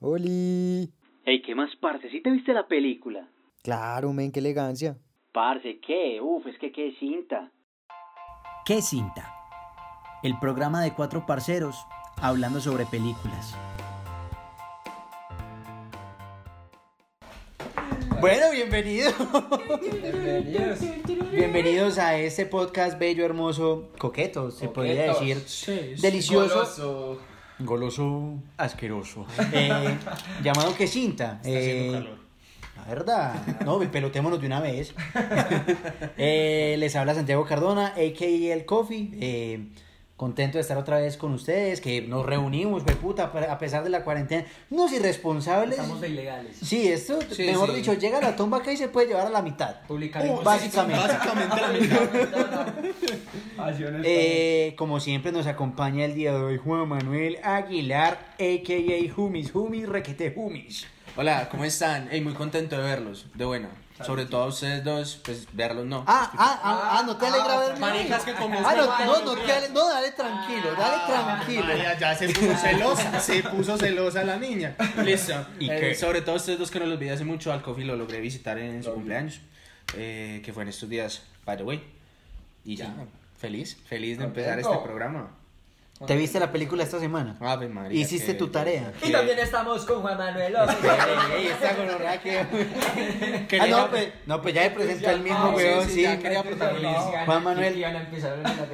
¡Oli! Ey, ¿qué más, parce? ¿Sí te viste la película? Claro, men, qué elegancia. Parce, ¿qué? Uf, es que qué cinta. ¿Qué cinta? El programa de cuatro parceros hablando sobre películas. Bueno, bienvenidos. Bienvenidos. Bienvenidos a este podcast bello, hermoso, coqueto, se podría decir. Sí, sí. Delicioso. Goloso. Goloso, asqueroso. Eh, llamado ¿Qué cinta? Eh, La verdad, no, pelotémonos de una vez. Eh, les habla Santiago Cardona, a.k.a. El Coffee. Contento de estar otra vez con ustedes, que nos reunimos, güey, puta, a pesar de la cuarentena. Unos irresponsables. Estamos de ilegales. Sí, esto, Sí, mejor sí. dicho, llega a la tumba acá y se puede llevar a la mitad. Publicaremos. Uh, básicamente. Básicamente la mitad. Eh, como siempre nos acompaña el día de hoy Juan Manuel Aguilar, a.k.a. Humis, Humis, requete Humis. Hola, ¿cómo están? Ey, muy contento de verlos, de bueno. Sobre todo a ustedes dos, pues verlos no. Ah, ah, ah, ah, no te alegra Ah, verme. maricas que como Ah, no, no, no, te ale- no, dale tranquilo, dale tranquilo. María, ya se puso celosa, se puso celosa la niña. Listo. ¿Y Eh, qué? sobre todo ustedes dos que no los vi hace mucho, al Coffee lo logré visitar en su cumpleaños, eh, que fue en estos días, by the way. Y ya, feliz, feliz de empezar este programa. ¿Te viste la película esta semana? Ave María. ¿Hiciste que- tu tarea? Y también estamos con Juan Manuel López. Esta gonorrea que- Ah, no, pues, no, pues ya me presentó el mismo, Ah, sí, weón, sí, sí. ya quería protagonizar. Juan Manuel.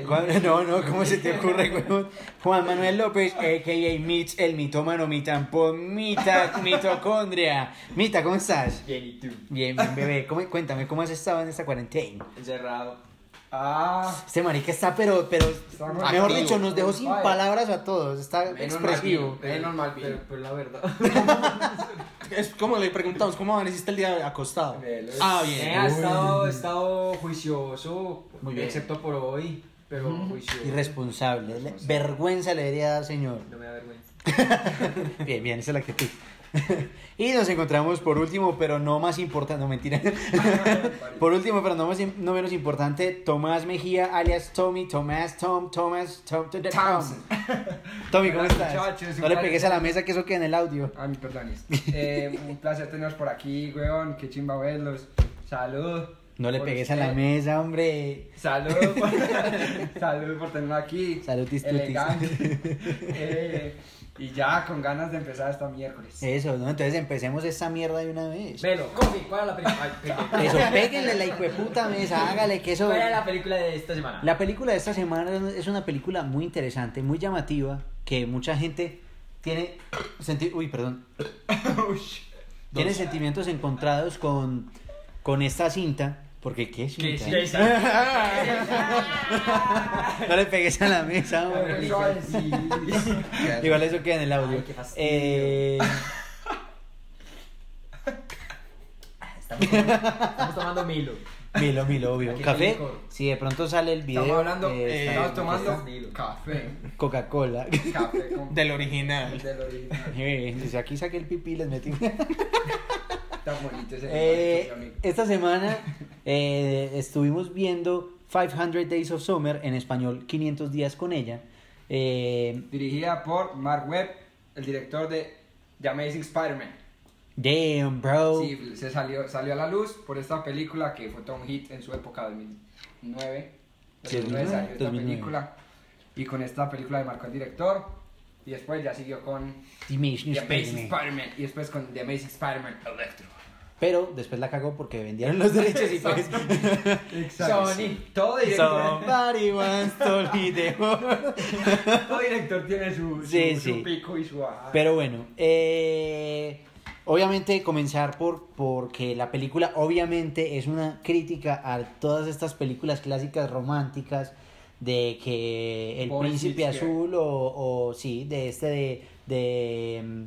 Juan- no, no, ¿cómo se te ocurre, weón? Juan Manuel López, a.k.a. Mitch, el mitómano, mitampón, mita, mitocondria. Mita, ¿cómo estás? Bien, ¿y tú? Bien, bien, bebé. ¿Cómo- cuéntame, ¿cómo has estado en esta cuarentena? Encerrado. Ah. Este marica está, pero, pero, Está mejor activo. dicho, nos dejó sin palabras a todos. Está expresivo. Pero, pero, pero la verdad. Es como le preguntamos, ¿cómo amaneciste el día acostado? Ah, bien. Eh, ha estado, estado juicioso. Muy bien. Excepto por hoy. Pero juicioso. Irresponsable. Le- Vergüenza le debería dar, señor. No me da vergüenza. Bien, bien, esa es la actitud. y nos encontramos por último, pero no más importante, no mentira. por último, pero no, más, no menos importante, Tomás Mejía, alias Tommy, Tomás, Tom, Tomás, Tom, Tom. Tommy, ¿cómo estás? muchachos, no le pegues a la mesa que eso queda en el audio. Ah, mi perdones. Eh, un placer tenerlos por aquí, weón. Qué chimba verlos. Salud. No le pegues a la mesa, hombre. Salud por, salud por tenerlo aquí. Tutis. Elegante. Eh, y ya, con ganas de empezar esta miércoles. Eso, ¿no? Entonces empecemos esta mierda de una vez. Velo, Coffee, ¿cuál es la película? Eso, péguenle la hijueputa mesa, hágale que eso. ¿Cuál es la película de esta semana? La película de esta semana es una película muy interesante, muy llamativa, que mucha gente tiene senti- uy, perdón. tiene sentimientos encontrados con, con esta cinta, porque qué ¿Qué cinta. es no le pegues a la mesa, hombre. Igual eso queda en el audio. Ay, qué fastidio. Eh, Estamos tomando, estamos tomando Milo. Milo, Milo, obvio. Aquí Café, si de pronto sale el video. Estamos hablando, eh, estamos tomando café. Coca-Cola. Café con Del original. del original. Desde aquí saqué el pipí y les metí. Tan bonito ese Eh, bonito, esta semana eh, estuvimos viendo 500 Days of Summer, en español 500 días con ella. Eh, Dirigida por Mark Webb, el director de The Amazing Spider-Man. damn, bro. Sí, se salió, salió a la luz por esta película que fue todo un hit en su época 2009. Sí, 2009 salió esta 2009. película. Y con esta película le marcó el director. Y después ya siguió con The Amazing Spider-Man. Spider-Man. Y después con The Amazing Spider-Man Electro. Pero después la cagó porque vendieron los derechos y pues. Sony. Todo director, Somebody wants to be todo director tiene su, su, Sí, su sí. pico y su bajada. Pero bueno, eh, obviamente comenzar por porque la película obviamente es una crítica a todas estas películas clásicas románticas de que el Boy príncipe azul o, o sí, de este de, de mm,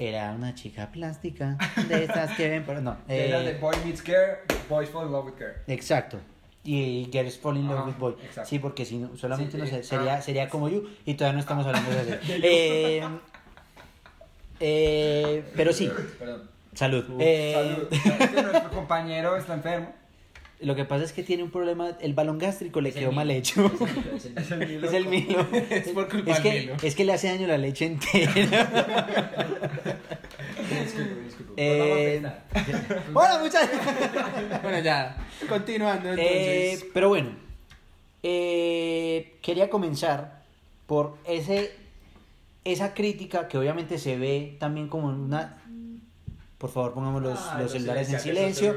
era una chica plástica de estas que ven, pero no, De las de eh, Boy Meets Girl, Boys Fall in Love with Girl. exacto. Y Girls Fall in Love with Boy. exacto. Sí, porque si no, solamente Sí, no sé, eh, sería, ah. sería como You y todavía no estamos hablando de eso. Eh, eh, pero sí, Perdón. salud. Eh, Salud. Es que nuestro compañero está enfermo. Lo que pasa es que tiene un problema, el balón gástrico le Es el quedó mal hecho. Es el Milo, Es el Milo. Es por culpa Es del que, Milo. es que le hace daño la leche entera. Disculpe, disculpe. Eh. Hola muchachos. Bueno, ya, continuando Eh, entonces. pero bueno, eh, quería comenzar por ese, esa crítica que obviamente se ve también como una... Por favor, pongamos los, Ah, los celulares en silencio.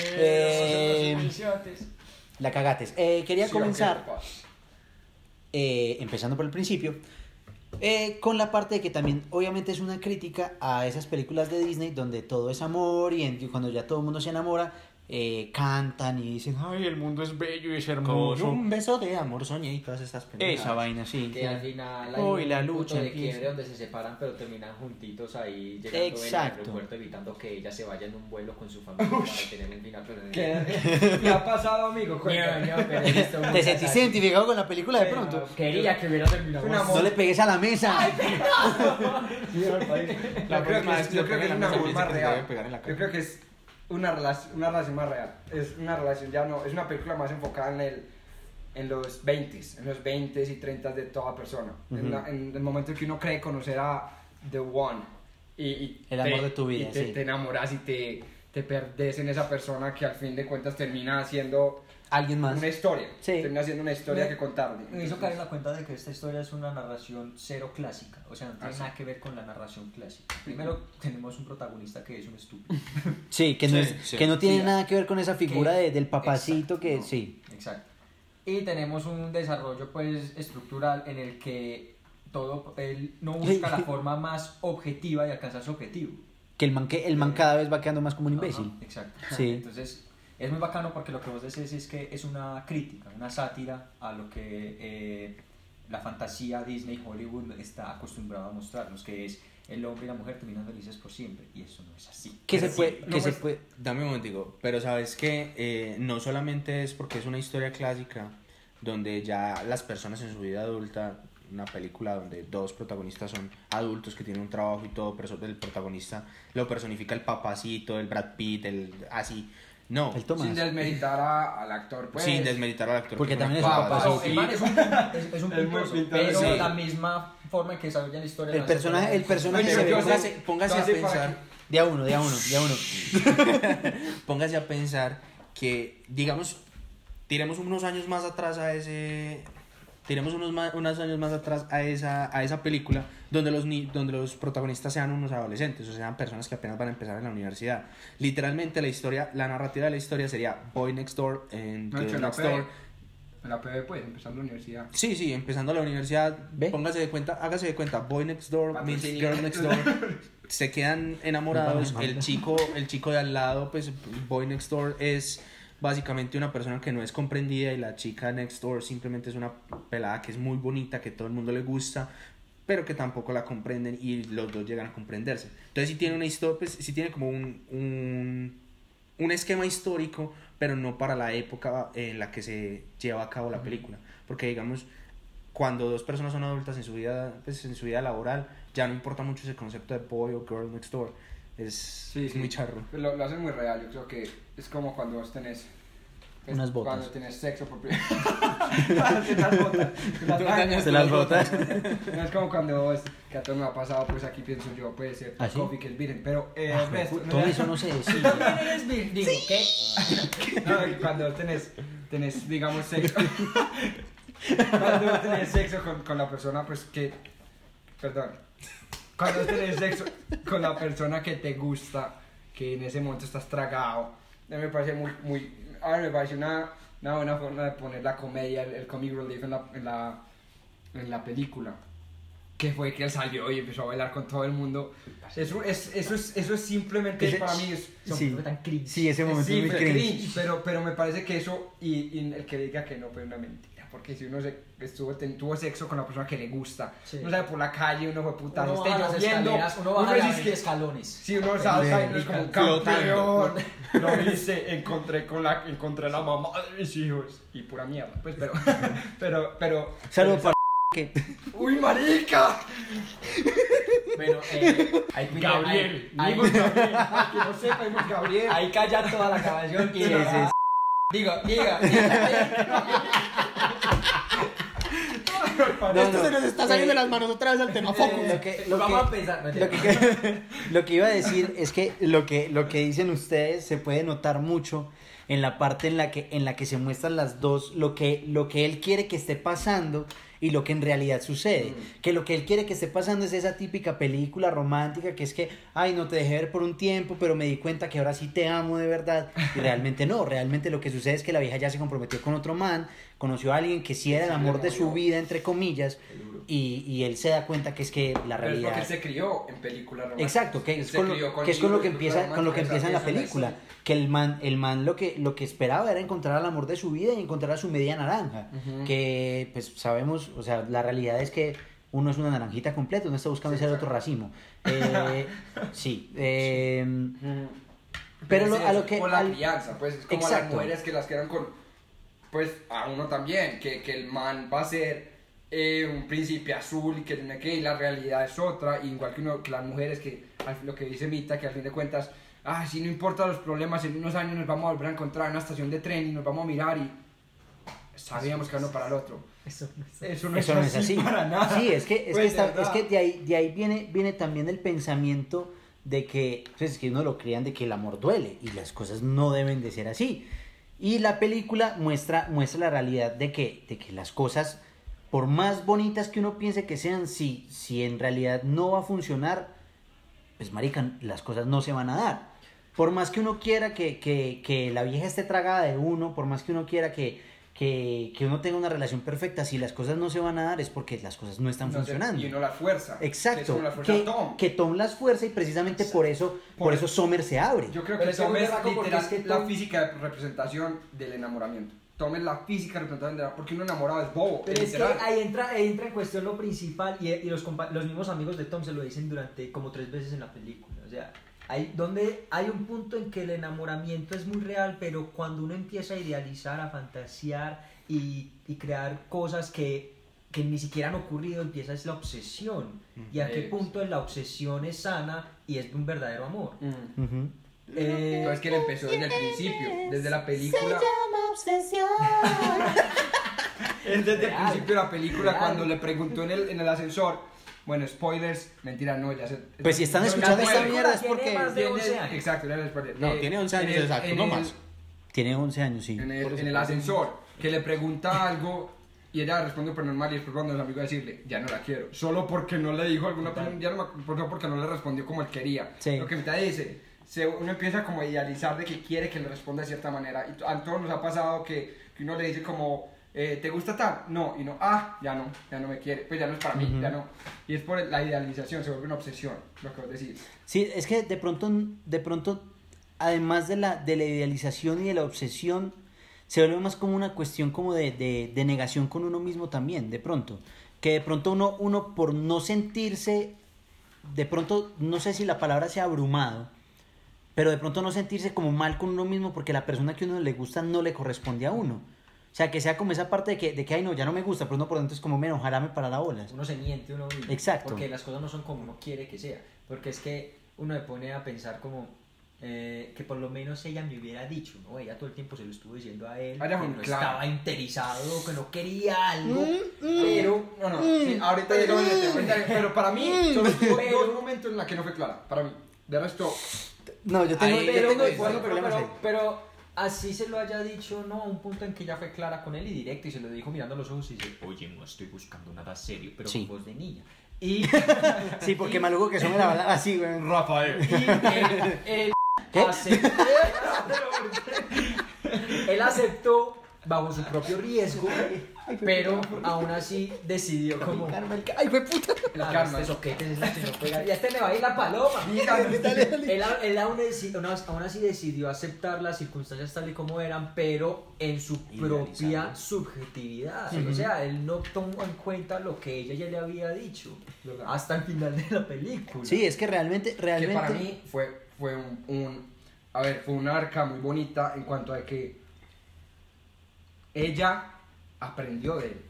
Eh. La cagates. Eh, quería Sí, comenzar, eh, empezando por el principio, eh, con la parte de que también obviamente es una crítica a esas películas de Disney donde todo es amor y en- y cuando ya todo el mundo se enamora, eh, cantan y dicen, ay, el mundo es bello y es Con hermoso. un beso de amor soñé y todas estas pendejadas. Esa vaina, sí. Que al final hay Uy, un la punto lucha de empieza. quiebre donde se separan pero terminan juntitos ahí llegando en el Exacto. aeropuerto evitando que ella se vaya en un vuelo con su familia para tener un final pero ¿Qué, ¿Qué ha pasado, amigo? Cuéntame. Pero visto ¿Te así. identificado con la película de pronto? Quería que hubiera terminado. No le pegues a la mesa. Yo creo que es, yo creo que es un amor más Debe real. la Yo creo que es una relación, una relación más real. Es una relación ya no, es una película más enfocada en el en los 20 en los 20 y 30 de toda persona. en, Ujú. la- en el momento en que uno cree conocer a The One y, y El amor de tu vida, y te, sí. te enamoras y te, te perdes en esa persona que al fin de cuentas termina siendo Alguien más. una historia. Sí. Termina siendo una historia Me- que contarle. Me hizo caer en la cuenta de que esta historia es una narración cero clásica, o sea, no tiene Ah, sí. nada que ver con la narración clásica. Primero tenemos un protagonista que es un estúpido. Sí, que no, Sí, es, sí. que no tiene Sí. nada que ver con esa figura Que- de- del papacito Exacto, que no, sí. Exacto. Y tenemos un desarrollo pues estructural en el que todo él no busca la forma más objetiva de alcanzar su objetivo. Que el man, que el man cada vez va quedando más como un imbécil. Ajá, exacto. Sí. Entonces, es muy bacano porque lo que vos decís es que es una crítica, una sátira a lo que eh, la fantasía Disney Hollywood está acostumbrado a mostrarnos, que es el hombre y la mujer terminan felices por siempre. Y eso no es así. Que se Sí, puede, no, que se puede. Dame un momentico, pero sabes que eh, no solamente es porque es una historia clásica donde ya las personas en su vida adulta, una película donde dos protagonistas son adultos que tienen un trabajo y todo, pero el protagonista lo personifica el papacito, el Brad Pitt, el así. No, El Tomás. Sin desmeritar a- al actor, pues. sin desmeritar al actor. Porque que también es un papá, papacito. sí. el man es un, es, es un Es muy puntoso, pintado, pero sí. la misma forma en que desarrolla la historia. El personaje- el personaje Oye, se ve como- Póngase, póngase a Entonces, para pensar. De a uno, de a uno, de a uno. póngase a pensar que, digamos, tiremos unos años más atrás a ese. Tiremos unos, ma- unos años más atrás a esa, a esa película donde los, ni- donde los protagonistas sean unos adolescentes, o sean personas que apenas van a empezar en la universidad. Literalmente la historia, la narrativa de la historia sería Boy Next Door and No, Girl en la Next PB. Door. En la PB, pues, empezando la universidad. Sí, sí, empezando la universidad, ¿Ve? póngase de cuenta, hágase de cuenta, Boy Next Door Patrocinio. Girl Next Door, se quedan enamorados, el chico, el chico de al lado, pues Boy Next Door es básicamente una persona que no es comprendida y la chica Next Door simplemente es una pelada que es muy bonita, que todo el mundo le gusta, pero que tampoco la comprenden y los dos llegan a comprenderse. Entonces sí tiene una historia, pues sí tiene como un, un, un esquema histórico, pero no para la época en la que se lleva a cabo la película. Porque digamos, cuando dos personas son adultas en su vida, pues en su vida laboral, ya no importa mucho ese concepto de boy o girl next door. Es, Sí, es sí. muy charro. Lo, lo hacen muy real, yo creo que es como cuando vos tenés... pues, Unas botas. Cuando tenés sexo por primera vainas. Se las botas. No es como cuando vos, que a todo me ha pasado, pues aquí pienso yo, puede ser ¿Ah, sí? coffee que es virgen, pero eh, Ah, no Todo eso no se decide. eres vir- Digo, ¿qué? No, que cuando vos tenés, tenés, digamos, sexo. cuando vos tenés sexo con, con la persona, pues que. Perdón. Cuando tenés sexo con la persona que te gusta, que en ese momento estás tragado, a mí me parece muy. muy a mí me parece una, una buena forma de poner la comedia, el, el comic relief en la, en, la, en la película. Que fue que él salió y empezó a bailar con todo el mundo. Eso es, eso es, eso es simplemente Ese- para mí. Es, Sí. Fue tan cringe. Sí, ese momento sí, es muy fue cringe. cringe, pero, pero me parece que eso, y, y el que diga que no, pues es una mentira, porque si uno se, estuvo, ten- tuvo sexo con la persona que le gusta, Sí. uno sale por la calle, uno fue puta, Uno las lloviendo, escaleras, uno baja dice las que- escalones. si uno salta y es como un campeón, lo hice, encontré con la, encontré la mamá de mis hijos, y pura mierda, pues, pero, pero, pero, Saludos para que uy, marica, Bueno, eh, ahí, Gabriel, ahí, dimos Gabriel, que no sepa, Gabriel, ahí calla toda la grabación y Sí, sí, Diga, diga, diga. No, Esto no. se nos está saliendo de las manos otra vez al tema Focus. Lo que, lo Vamos a que- pensar. no, lo que, lo que iba a decir es que lo que lo que dicen ustedes se puede notar mucho en la parte en la que en la que se muestran las dos lo que lo que él quiere que esté pasando y lo que en realidad sucede. Que lo que él quiere que esté pasando es esa típica película romántica que es que ay no te dejé ver por un tiempo pero me di cuenta que ahora sí te amo de verdad y realmente no realmente lo que sucede es que la vieja ya se comprometió con otro man conoció a alguien que sí era el amor de su vida entre comillas y, y él se da cuenta que es que la Pero es realidad porque él se crió en películas románticas. Exacto, que Él es con, lo, que es con lo que empieza, con lo que empieza en la película. Que el man, el man lo que, lo que esperaba era encontrar al amor de su vida y encontrar a su media naranja. Que pues sabemos, o sea, la realidad es que uno es una naranjita completa, uno está buscando ser otro racimo. Eh, sí. eh, pero lo- a lo que. Por la al- crianza, pues es como Exacto. las mujeres que las quedan con. Pues a uno también, que, que el man va a ser eh, un príncipe azul y que tiene que y la realidad es otra, igual que, uno, que las mujeres que lo que dice Mita, que al fin de cuentas, ah, si no importa los problemas, en unos años nos vamos a volver a encontrar en una estación de tren y nos vamos a mirar y sabíamos que uno para el otro. Eso no es- Eso no, Eso no es así. para nada. Sí, es que, es Pues, que, está- es que de ahí, de ahí viene, viene también el pensamiento de que, pues es que uno lo crean de que el amor duele y las cosas no deben de ser así. Y la película muestra, muestra la realidad de que, de que las cosas, por más bonitas que uno piense que sean, si, si en realidad no va a funcionar, pues marica, las cosas no se van a dar. Por más que uno quiera que, que, que la vieja esté tragada de uno, por más que uno quiera que, que, que uno tenga una relación perfecta, si las cosas no se van a dar es porque las cosas no están No funcionando. y uno la fuerza. que es Exacto. como la fuerza Que, Tom. que Tom las fuerza y precisamente por eso, por, Por- eso Sommer se abre. Yo creo Pero que es que Tom es literal es que la Tom- física de representación del enamoramiento. Tom es la física representación del porque uno enamorado es bobo, Pero es que literal. ahí entra, ahí entra en cuestión lo principal y, y los, los mismos amigos de Tom se lo dicen durante como tres veces en la película. O sea, hay, donde hay un punto en que el enamoramiento es muy real, pero cuando uno empieza a idealizar, a fantasear y, y crear cosas que, que ni siquiera han ocurrido, empieza es la obsesión. ¿Y a qué Es. punto la obsesión es sana y es un verdadero amor? Mm. Eh, Entonces que él empezó desde el principio, desde la película. Es desde el principio de la película Real. cuando le preguntó en el, en el ascensor. Bueno, spoilers, mentira, no, ya se. Pues si están No, escuchando esta mierda es Tiene porque más de Tiene- 11 años. Exacto, era el spoiler. No, Eh, tiene 11 años el- exacto, no el- más. tiene 11 años, sí. En el, en el ascensor, que le pregunta algo y ella responde por normal y después cuando el amigo a decirle, ya no la quiero, solo porque no le dijo alguna opinión, ya no me porque no le respondió como él quería. Sí. Lo que mitad dice, se, uno empieza como a idealizar de que quiere que le responda de cierta manera y a todos nos ha pasado que, que uno le dice como, eh, ¿te gusta tal? No, y no, ah, ya no, ya no me quiere, pues ya no es para mí, ya no. Y es por la idealización, se vuelve una obsesión, lo que vos decís. Sí, es que de pronto, de pronto, además de la, de la idealización y de la obsesión, se vuelve más como una cuestión como de, de, de negación con uno mismo también, de pronto. Que de pronto uno, uno por no sentirse, de pronto, no sé si la palabra sea abrumado, pero de pronto no sentirse como mal con uno mismo porque la persona que uno le gusta no le corresponde a uno. O sea, que sea como esa parte de que, de que ay, no, ya no me gusta, pero uno por dentro es como, men, ojalá me parara bolas. Uno se miente uno mismo. Exacto. Porque las cosas no son como uno quiere que sea. Porque es que uno se pone a pensar como eh, que por lo menos ella me hubiera dicho, ¿no? Ella todo el tiempo se lo estuvo diciendo a él, ya que no claro. estaba interesado, que no quería algo, pero... No, no, sí, ahorita llegamos pero para mí solo tuvo Pero- dos momentos en los que no fue clara, para mí. De resto, No, yo tengo, Ahí- yo tengo pero- pero- pero así se lo haya dicho, no, a un punto en que ya fue clara con él y directo y se lo dijo mirando a los ojos y dice, oye, no estoy buscando nada serio, pero Sí. con voz de niña. Y, Sí, porque maluco que son me la así, güey. Rafael. y él, él ¿Qué? aceptó, él aceptó bajo su propio riesgo, pero aún así decidió como... Ay, fue puta. Claro, karma. este soquete es la que no pega. Y a este le va a ir la paloma. Él, a- él aún, deci- aún as- aún así decidió aceptar las circunstancias tal y como eran, pero en su propia subjetividad. O sea, él no tomó en cuenta lo que ella ya le había dicho hasta el final de la película. Sí, es que realmente, que realmente. para mí fue, fue un, un- A ver, fue una arca muy bonita en cuanto a que ella aprendió de él.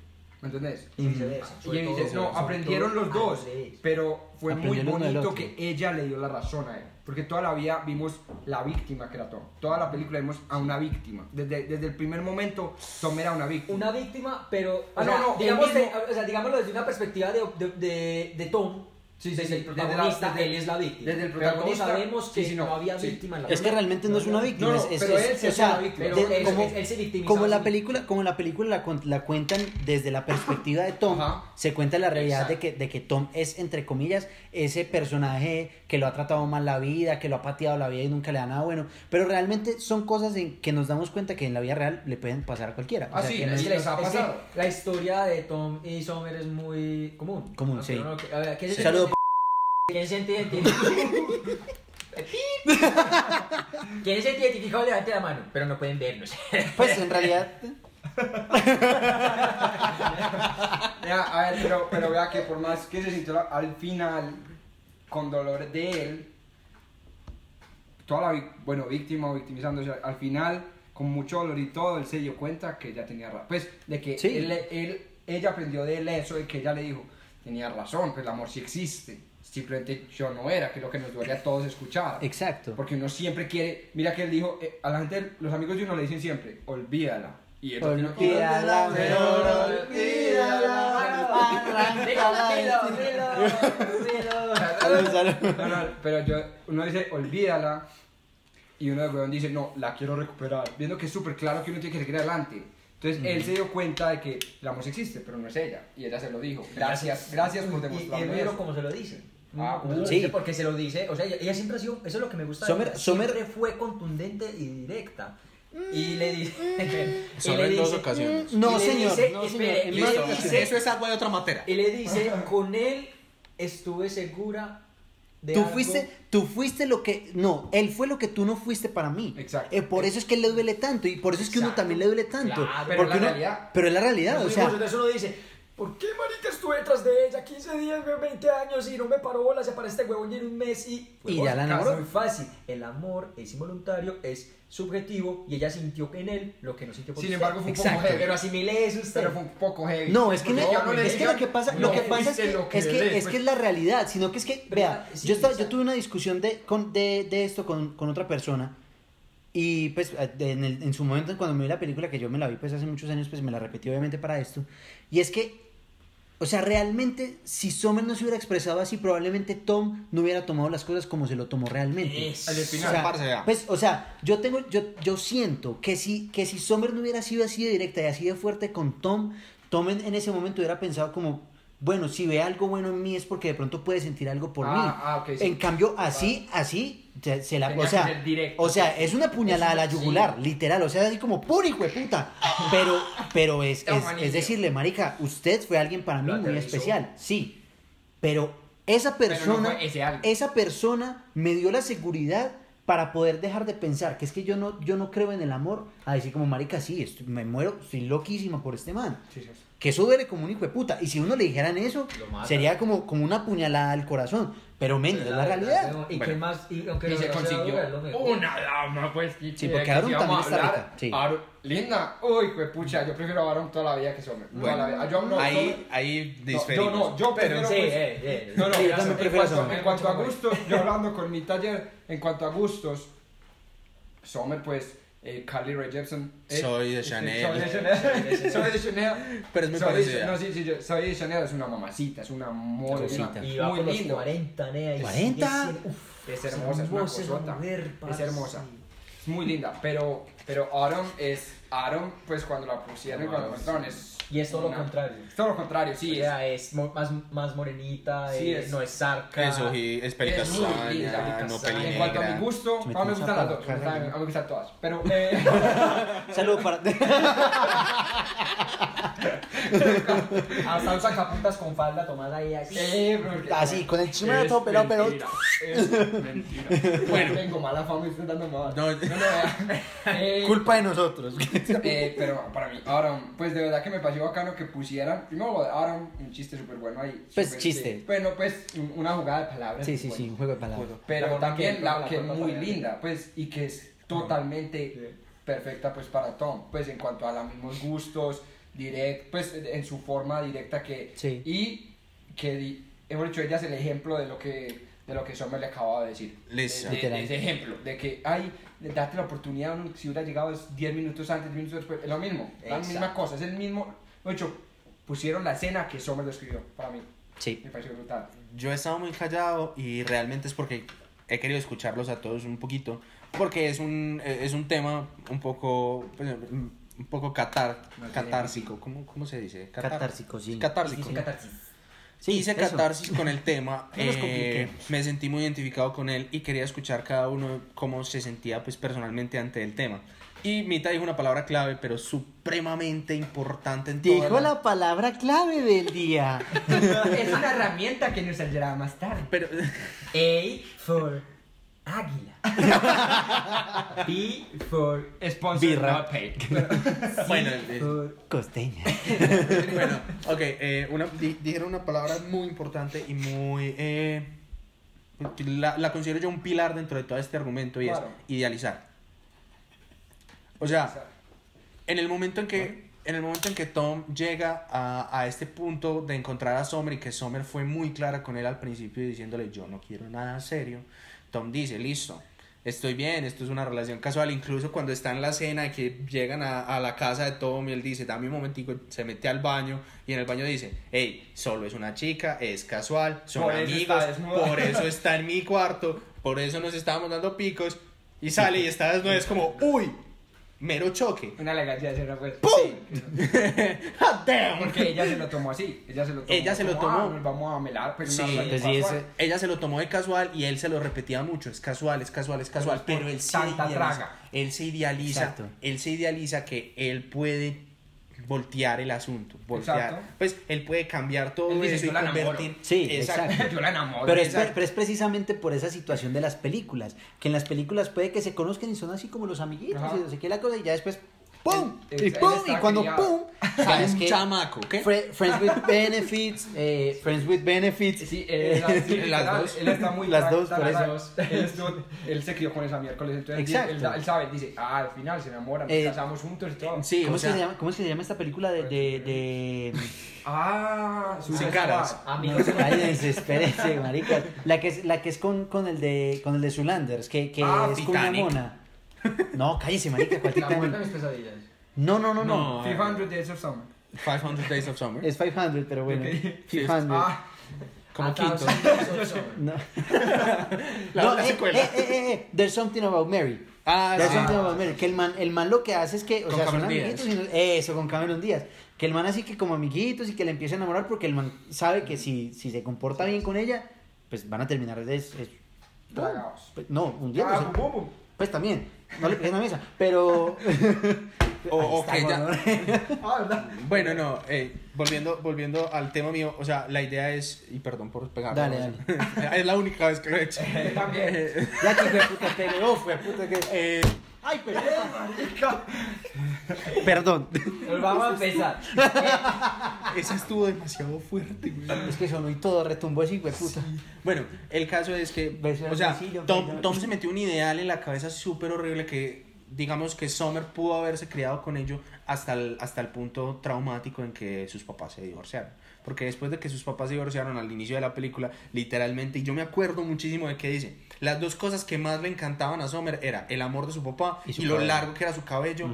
¿Me entendés? Y viceversa. Y dice, no, aprendieron los dos, pero fue muy bonito que ella le dio la razón a él. Porque toda la vida vimos la víctima que era Tom. Toda la película vimos a una víctima. Desde, desde el primer momento, Tom era una víctima. Una víctima, pero. O Ah, sea, no, no, digamos el de- mismo- o sea, digámoslo desde una perspectiva de, de, de, de Tom. Sí, sí, desde sí, el desde la- protagonista, desde- él es la víctima. desde el Pero protagonista, sabemos sí, que sí, no, no, había sí. víctima en la Es que realmente no es una víctima, No, no, es, es- pero es- él se o sea, víctima. Pero él- como, él- se como la película, como la película la, la cuentan desde la perspectiva de Tom, Ajá. se cuenta la realidad de que, de que Tom es entre comillas ese personaje que lo ha tratado mal la vida, que lo ha pateado la vida y nunca le da nada bueno, pero realmente son cosas en que nos damos cuenta que en la vida real le pueden pasar a cualquiera. Ah, sí, que no Es es- que, la, nos ha es que pasado. la historia de Tom y Summer es muy común. Común, sí. uno no- a ver, ¿quién se Saludo, ¿Quién se identifica? ¿Quién se identificado? Levante la mano, pero no pueden vernos. Pues en realidad, Ya, a ver, pero, pero vea que por más que se sintió al final con dolor de él, toda la, bueno, víctima o victimizándose, al final, con mucho dolor y todo, él se dio cuenta que ella tenía razón. Pues, de que Sí. él, él- ella aprendió de él eso, de que ella le dijo, tenía razón, pues el amor sí existe. Simplemente yo no era, que es lo que nos duele a todos escuchar. exacto. Porque uno siempre quiere, mira que él dijo, eh, a la gente, los amigos de uno le dicen siempre, olvídala. Y él Olvídala, mejor, Salud, salud. No, no, pero yo, uno dice, olvídala. Y uno de huevón dice, no, la quiero recuperar. Viendo que es súper claro que uno tiene que seguir adelante. Entonces él se dio cuenta de que el amor existe, pero no es ella. Y ella se lo dijo. Gracias, gracias por Y, y el demostrarme libro eso. como se lo dice. Ah, lo sí. dice porque se lo dice, o sea, ella, ella siempre ha sido, eso es lo que me gusta Sommer- siempre fue contundente y directa. Y le dice, y Solo le en dos dice- ocasiones. No, señor, dice- no, espere, señor, en dice- eso es agua de otra materia. Y le dice, con él estuve segura de Tú algo". fuiste, tú fuiste lo que, no, él fue lo que tú no fuiste para mí. Exacto. Eh, por eso es que él le duele tanto y por eso es que uno Exacto. también le duele tanto. Claro, pero es la uno- realidad. Pero es la realidad, o sea, entonces uno dice, ¿por qué marica estuve detrás de ella 15 días, 20 años y no me paró bola, se aparece este huevón y en un mes y... Y ya la enamoró. Muy fácil, el amor es involuntario, es subjetivo y ella sintió en él lo que no sintió por Sin usted. embargo, fue un Exacto. poco heavy. Pero asimile eso usted. Pero fue un poco heavy. no, es que, no- no es que lo que pasa, lo que pasa es que, lo es que, es pues. que es la realidad, sino que es que, Pero, vea, sí, yo, estaba, yo tuve una discusión de, con, de, de esto con, con otra persona y pues en, el- en su momento cuando me vi la película, que yo me la vi pues hace muchos años, pues me la repetí obviamente para esto, y es que o sea, realmente, si Sommer no se hubiera expresado así, probablemente Tom no hubiera tomado las cosas como se lo tomó realmente. Eso. Al O final, sea, parce, vea. pues, o sea, yo tengo, yo, yo siento que si, que si Sommer no hubiera sido así de directa y así de fuerte con Tom, Tom en, en ese momento hubiera pensado como, bueno, si ve algo bueno en mí es porque de pronto puede sentir algo por Ah, mí. ah, sí. En cambio, así, así, se, se la, o sea, directo. o sea, es una puñalada a la yugular, sí. literal, o sea, así como puro hijo de puta. Pero, pero es, es, es decirle, marica, usted fue alguien para mí Lo muy especial, sí. Pero esa Pero no persona, esa persona me dio la seguridad para poder dejar de pensar que es que yo no, yo no creo en el amor, a decir como marica, sí, estoy- me muero, estoy loquísima por este man. Sí, sí. Que eso duele como un hijo de puta. Y si uno le dijeran eso, sería como, como una puñalada al corazón. Pero men, es la realidad. Y Bueno. que más, y aunque Y no se consiguió una dama, pues. Sí, que- porque que Aaron también está hablar, rica, sí. Aaron- linda. Uy, pues pucha, yo prefiero a Aaron toda la vida que la vida. Yo no, ahí, Sommer- ahí no, diferimos. yo no, yo pero prefiero. Sí, pues, eh, eh. No, no, Sí, yo en también prefiero cuanto, Sommer. en cuanto a gustos, yo hablando con mi taller, en cuanto a gustos, Sommer, pues, eh, Carly Rae Jepsen. eh, Soy de Chanel. Soy de Chanel. Soy de Chanel. Pero es muy Soy de- parecida. No, sí, sí, yo- soy de Chanel, es una mamacita, es una Cosita. Y va muy por los lindo. 40, nea. y 40. sigue siendo- uf, Es hermosa, es una cosota. mujer, Es hermosa. Es muy linda, pero, pero Aaron es. Aaron, pues cuando la pusieron y cuando la mostraron es. Y es todo lo una- contrario. Todo lo contrario, sí. o es- sea, es mo- más, más morenita, Sí, eh, es- no es sarca. Eso, y es peli Es muy castaña, linda, no castaña. peli En cuanto a mi gusto, a mí me gustan las dos, a mí me gustan todas. Pero, eh, Saludos para. Hasta un sacapuntas con falda tomada ahí así. eh, pero- Así, con el chimero todo pelado, pero. mentira, Es mentira. Bueno, tengo mala fama y estoy dando mal. No. Eh, Culpa de nosotros. Eh, pero para mí, Aaron, pues de verdad que me pareció bacano que pusieran, primero lo de Aaron, un chiste súper bueno ahí. Pues, súper- chiste. sí. Bueno, pues un- una jugada de palabras. Sí, sí, bueno. sí, un juego de palabras. Pero La también la la que es muy linda, pues, y que es totalmente perfecta, pues, para Tom. Pues en cuanto a los mismos gustos, direct, pues en su forma directa que Sí. y que hemos dicho ella es el ejemplo de lo que de lo que Sommer le acababa de decir. Listo. De- de- ese ejemplo de que ay, date la oportunidad si hubiera llegado 10 minutos antes, 10 minutos después, es lo mismo, la Exacto. misma cosa, es el mismo, de hecho, pusieron la escena que Sommer describió para mí. Sí. Me pareció brutal. Yo he estado muy callado y realmente es porque he querido escucharlos a todos un poquito, porque es un, eh, es un tema un poco, pues, un poco catar, No catársico, ¿cómo, ¿cómo se dice? Catar- Catársico, sí. Catársico. Hice catarsis. Sí, Hice eso. catarsis con el tema, eh, me sentí muy identificado con él y quería escuchar cada uno cómo se sentía pues personalmente ante el tema. Y Mita dijo una palabra clave, pero supremamente importante en toda Dijo la palabra clave del día. es una herramienta que nos saldrá más tarde. Pero, A for águila. B for Sponsor Birra. not paid. bueno, eh, for Costeña. bueno, ok, eh, una, di- dijeron una palabra muy importante y muy... eh, la, la considero yo un pilar dentro de todo este argumento y Claro. es idealizar. O sea, en el momento en que... En el momento en que Tom llega a, a este punto de encontrar a Summer y que Summer fue muy clara con él al principio diciéndole yo no quiero nada serio, Tom dice, listo, estoy bien, esto es una relación casual, incluso cuando está en la cena y que llegan a, a la casa de Tom y él dice, dame un momentico, se mete al baño y en el baño dice, hey, solo es una chica, es casual, son Por amigos, está desnuda". por eso está en mi cuarto, por eso nos estábamos dando picos y sale y está desnuda, es como, uy, mero choque. Una elegancia de pues. ¡Pum! ¡Hot damn! Porque ella se lo tomó así. Ella se lo tomó. Ella se lo tomó. "Ah, vamos a melar, Sí, una pues sí, casual". ese- Ella se lo tomó de casual y él se lo repetía mucho, es casual, es casual, es casual, Pero pero él se idealiza, traga. él se idealiza, Exacto. él se idealiza que él puede voltear el asunto, voltear, Exacto. pues él puede cambiar todo Él dice, eso y "Yo la enamoro". convertir, Sí, exacto. Yo la enamoro. Pero es, pero es precisamente por esa situación de las películas. Que en las películas puede que se conozcan y son así como los amiguitos Ajá. y no sé qué la cosa y ya después ¡pum! Él- y él- ¡pum! él y cuando criado. ¡pum! sale ¿Sabes un qué? chamaco, ¿qué? Fre- Friends with Benefits, eh, Friends with Benefits. Sí, eh, la- sí, Las literal, dos. Él está muy Las dos, por eso. Él, estuvo- él se crió con esa miércoles. Entonces él- Exacto. Él, él sabe, dice, ah, al final se enamoran, Eh, nos casamos juntos y todo. Sí, ¿Cómo, o es que sea, se llama, ¿Cómo es que se llama esta película de... de, de... Ah, Sin caras. amigos. Espérense, marica. La que es, la que es con, con el de con el de Zulanders, que, que Ah, es con una Titanic. mona. No, cállese, marica, ¿cuál La muerte de Titanic? mis pesadillas. No, no, no, no. No. 500 Days of Summer. 500 Days of Summer, Es 500, pero bueno. Ok. 500. Ah, como quinto. Thousand Days of Summer. No. La- no, la eh, secuela. eh, eh, eh, eh, There's something about Mary. Ah, There's sí. something about Mary. Que el man, el man lo que hace es que, o Con sea, son Cameron amiguitos. Díaz. y eso, con Cameron Díaz. Que el man así que como amiguitos y que le empieza a enamorar porque el man sabe que si, si se comporta bien con ella, pues van a terminar de... es- es- Tragados. Pues, no, hundiéndose. ah, bum, bum. Pues también, no le peguen a la mesa, pero... O- Ahí o está, que ya- ¿no? Ah, ¿verdad? Bueno, no, eh, volviendo, volviendo al tema mío, o sea, la idea es, y perdón por pegar, Dale, es la única vez que lo he hecho. Yo también. Ya que fue puta pegue, oh, fue puta que... Eh, Ay, perdón, Perdón. Nos vamos a empezar. esa estuvo demasiado fuerte, güey. Es que sonó y todo retumbó hijo de puta. Bueno, el caso es que, o sea, Tom. Tom se metió un ideal en la cabeza súper horrible que, digamos que Summer pudo haberse criado con ello hasta el, hasta el punto traumático en que sus papás se divorciaron. Porque después de que sus papás se divorciaron al inicio de la película, literalmente, y yo me acuerdo muchísimo de que dice, las dos cosas que más le encantaban a Summer era el amor de su papá Y lo largo que era su cabello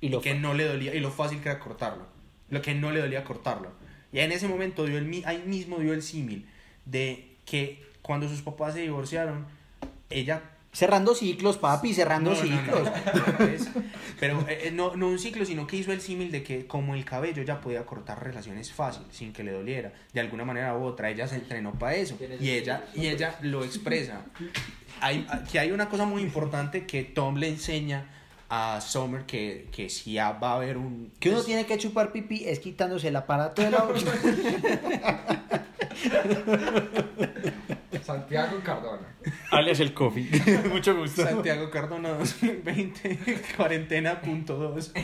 y, Y lo que no le dolía y lo fácil que era cortarlo. Lo que no le dolía cortarlo. Y en ese momento dio el, ahí mismo dio el símil de que cuando sus papás se divorciaron, ella Cerrando ciclos, papi, cerrando no, no, no, ciclos. no, es- pero eh, eh, no, no un ciclo, sino que hizo el símil de que como el cabello ya podía cortar relaciones fácil, sin que le doliera. De alguna manera u otra, ella se entrenó para eso. Y ella, y ella lo expresa. Hay, que hay una cosa muy importante que Tom le enseña a Summer que, que si ya va a haber un... Que uno pues, tiene que chupar pipí es quitándose el aparato de la boca. Santiago Cardona. Alias el coffee. Mucho gusto. Santiago Cardona 2020, cuarentena punto dos.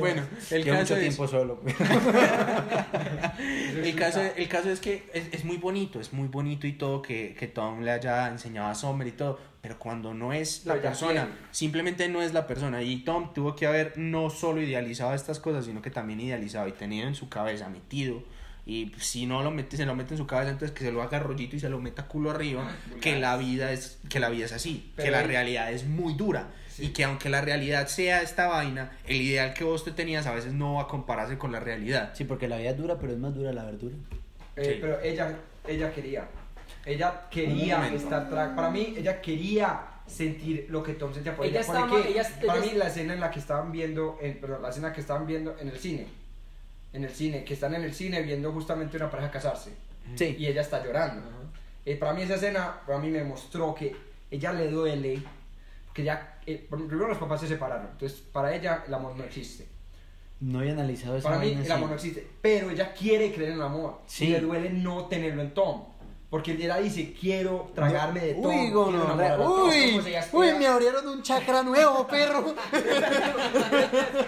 Bueno, el Llevo caso mucho es... tiempo solo. El caso, el caso es que es, es muy bonito, es muy bonito y todo que, que Tom le haya enseñado a Summer y todo, pero cuando no es la persona, simplemente no es la persona. Y Tom tuvo que haber no solo idealizado estas cosas, sino que también idealizado y tenido en su cabeza, metido. Y si no lo mete, se lo mete en su cabeza, entonces que se lo haga rollito y se lo meta culo arriba, que la vida es, que la vida es así, que Pero la él- realidad es muy dura. Y que aunque la realidad sea esta vaina, el ideal que vos te tenías a veces no va a compararse con la realidad. Sí, porque la vida es dura, pero es más dura la verdura. Eh, Sí. Pero ella, ella quería. Ella quería estar tra- Para mí, ella quería sentir lo que Tom sentía por Ella ella. estaba- ella- para ella- mí, la escena en la que estaban viendo, en, perdón, la escena que estaban viendo en el cine, en el cine, que están en el cine viendo justamente una pareja casarse Sí. y ella está llorando. Eh, para mí esa escena, para mí me mostró que ella le duele, que ya, eh, primero los papás se separaron, entonces para ella el amor no existe. No había analizado esa Para mí el así. amor no existe, pero ella quiere creer en el amor. Sí. Y le duele no tenerlo en Tom. Porque ella dice, quiero tragarme de Tom. Uy, Tom". Uy, ella uy, me abrieron un chakra nuevo, perro.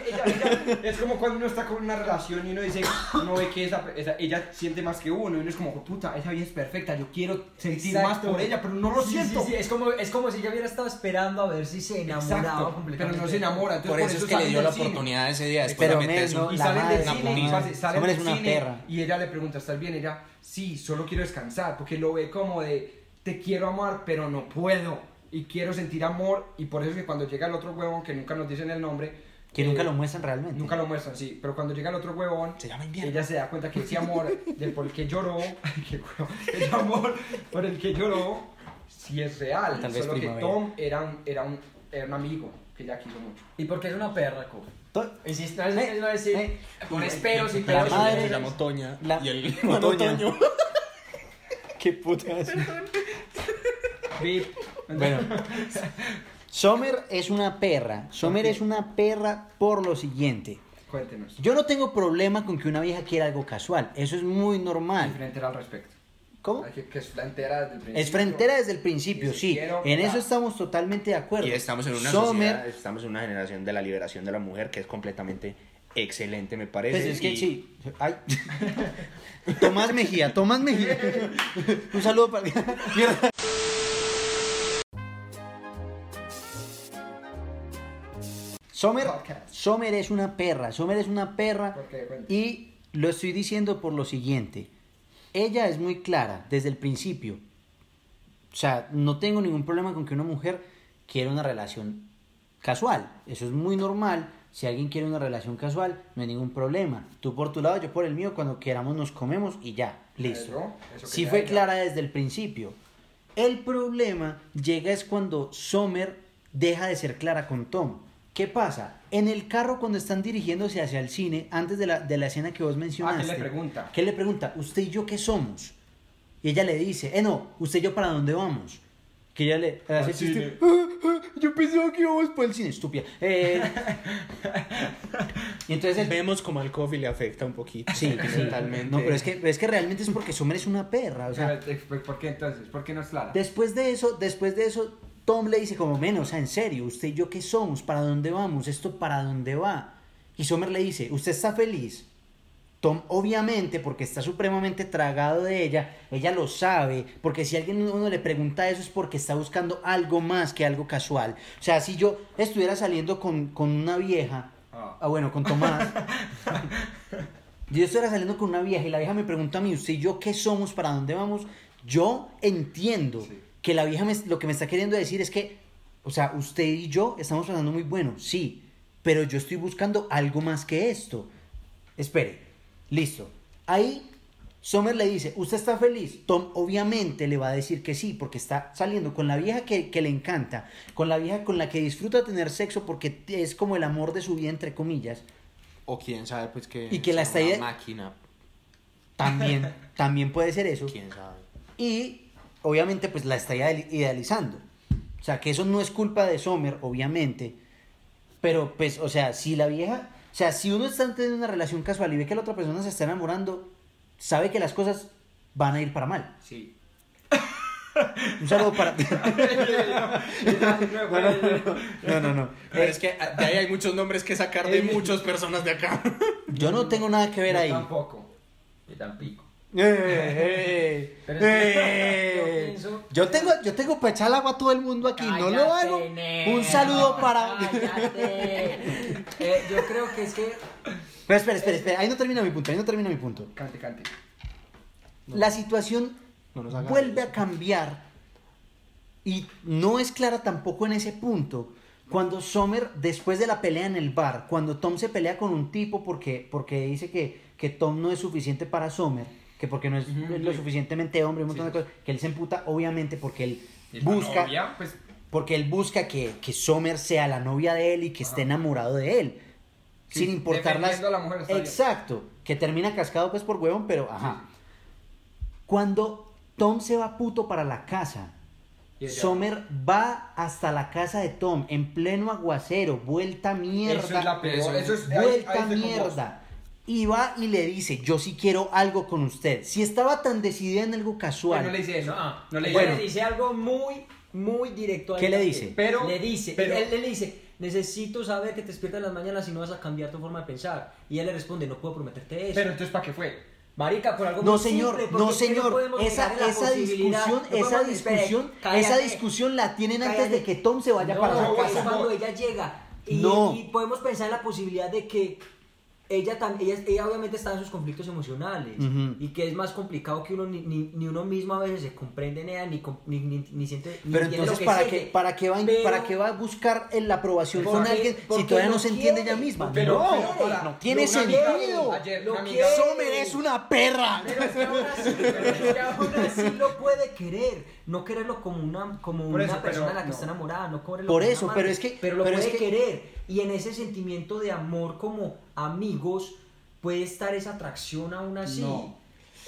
Ella- ella- es como cuando uno está con una relación y uno dice, uno ve que esa, esa- ella siente más que uno y uno es como, puta, esa vida es perfecta, yo quiero sentir más Exacto. por ella, pero no lo Sí, siento. sí, sí, Es, como, es como si yo hubiera estado esperando a ver si se enamoraba Exacto, pero completamente. no se enamora. Entonces, Por eso es que le dio la cine. oportunidad ese día después Pero de meterse no, un- Y salen del cine, salen del es una cine perra. y ella le pregunta, ¿estás bien? Ella, sí, solo quiero descansar, porque lo ve como de, te quiero amar, pero no puedo, y quiero sentir amor, y por eso es que cuando llega el otro huevón, que nunca nos dicen el nombre, Que eh, nunca lo muestran realmente. Nunca lo muestran, sí, pero cuando llega el otro huevón, Se llama ella se da cuenta que ese amor del por el que lloró, qué huevo, ese amor por el que lloró, sí es real, Tal vez solo que primavera. Tom era un, era un, era un amigo que ella quiso mucho. ¿Y por qué es una perra, co? To- Hiciste, no, es- no es decir, eh, pones peros y la madre-. Se Toña La- y el Toña. hermano Toño. Qué putas. Bip. Bueno, Sommer es una perra. Sommer es una perra por lo siguiente. Cuéntenos. Yo no tengo problema con que una vieja quiera algo casual. Eso es muy normal. Frentera al respecto. ¿Cómo? Que, es frentera desde el principio. Es frontera desde el principio, sí. quiero En eso estamos totalmente de acuerdo. Y estamos en una Sommer, sociedad, estamos en una generación de la liberación de la mujer que es completamente excelente, me parece. Pues es que y- sí. Ay. Tomás Mejía, Tomás Mejía. Un saludo para. Mierda. Sommer. Sommer es una perra. Sommer es una perra. ¿Por qué? Cuenta. Y lo estoy diciendo por lo siguiente. Ella es muy clara desde el principio. O sea, no tengo ningún problema con que una mujer quiera una relación casual. Eso es muy normal. Si alguien quiere una relación casual, no hay ningún problema. Tú por tu lado, yo por el mío. Cuando queramos nos comemos y ya. Listo. Eso Sí fue clara desde el principio. El problema llega es cuando Sommer deja de ser clara con Tom. ¿Qué pasa? En el carro cuando están dirigiéndose hacia el cine, antes de la, de la escena que vos mencionaste. Ah, ¿qué le pregunta? ¿Qué le pregunta? ¿Usted y yo qué somos? Y ella le dice, eh no, ¿usted y yo para dónde vamos? Que ella le hace chiste. "Ah, ah, yo pensaba que íbamos para el cine, estúpida. Eh, y entonces él, Vemos como al coffee le afecta un poquito. Sí, sí. Totalmente. No, pero es que, es que realmente es porque Sommer es una perra. O sea, eh, ¿Por qué entonces? ¿Por qué no es clara? después de eso, después de eso, Tom le dice como, menos, o sea, en serio, ¿usted y yo qué somos? ¿Para dónde vamos? ¿Esto para dónde va? Y Sommer le dice, ¿usted está feliz? Tom, obviamente, porque está supremamente tragado de ella, ella lo sabe, porque si alguien uno le pregunta eso es porque está buscando algo más que algo casual. O sea, si yo estuviera saliendo con, con una vieja, Ah. ah, bueno, con Tomás, yo estuviera saliendo con una vieja y la vieja me pregunta a mí, ¿usted y yo qué somos? ¿Para dónde vamos? Yo entiendo Sí. Que la vieja me- lo que me está queriendo decir es que, o sea, usted y yo estamos pasando muy bueno, sí, pero yo estoy buscando algo más que esto. Espere, listo. Ahí Sommer le dice, ¿usted está feliz? Tom obviamente le va a decir que sí, porque está saliendo con la vieja que, que le encanta, con la vieja con la que disfruta tener sexo porque es como el amor de su vida, entre comillas. O quién sabe, pues que. Y que la está una máquina. También, también puede ser eso. Quién sabe. Y obviamente pues la está ideali- idealizando. O sea, que eso no es culpa de Sommer, obviamente. Pero pues, o sea, si la vieja, o sea, si uno está teniendo una relación casual y ve que la otra persona se está enamorando, sabe que las cosas van a ir para mal. Sí. Un saludo para. No, no, no, no, no, no. Pero es que de ahí hay muchos nombres que sacar de muchas personas de acá. Yo no tengo nada que ver Yo ahí. Tampoco. Y tampico. Eh, eh, eh. yo pienso- Yo tengo, yo tengo para echar el agua a todo el mundo aquí, no lo hago. Un saludo para. Eh, yo creo que es que Pero espera, espera, espera, ahí no termina mi punto, ahí no termina mi punto. Cante, cante. La situación No nos hagan vuelve eso. a cambiar y no es clara tampoco en ese punto. Cuando Sommer, después de la pelea en el bar, cuando Tom se pelea con un tipo porque, porque dice que, que Tom no es suficiente para Sommer, que porque no es lo suficientemente hombre, un montón de cosas, que él se emputa, obviamente, porque él Y busca, novia, pues, porque él busca que, que Sommer sea la novia de él y que esté enamorado de él. Sí, sin importar las... a la mujer está bien. Exacto. Que termina cascado pues por huevón, pero ajá. Cuando Tom se va puto para la casa, Sommer va hasta la casa de Tom en pleno aguacero, vuelta mierda. Eso es la peor. Eso es, vuelta ahí mierda. Y va y le dice, yo sí quiero algo con usted. Si estaba tan decidida en algo casual. Pero no le dice eso. No, No le dice Bueno. le dice algo muy, muy directo a ¿Qué le que- dice? Pero- le dice, pero- él, él le dice, necesito saber que te despiertas en las mañanas y no vas a cambiar tu forma de pensar. Y él le responde, no puedo prometerte eso. Pero entonces, ¿para qué fue? Marica, por algo No señor, simple, no señor, esa, esa discusión, no esa discusión, cállate. esa discusión la tienen antes de que Tom se vaya No, para la casa. cuando ella llega. Y, No. y podemos pensar en la posibilidad de que ella, ella, ella obviamente está en sus conflictos emocionales Ujú. y que es más complicado que uno ni, ni, ni uno mismo a veces se comprende en ella ni, com- ni, ni, ni siente ni Pero entonces, lo que ¿para qué, para, qué va, Pero- ¿para qué va a buscar la aprobación con Porque- alguien si porque todavía no lo se entiende quiere, ella misma? porque no, quiere. no tiene Una sentido. ayer, una. Sommer es una perra. Pero es que aún así, pero que aún así lo puede querer, no quererlo como una, como Por una eso, persona pero a la que no. está enamorada, no quererlo Por como eso, un pero es que- pero lo pero es puede que- querer y en ese sentimiento de amor como amigos puede estar esa atracción aún así. No.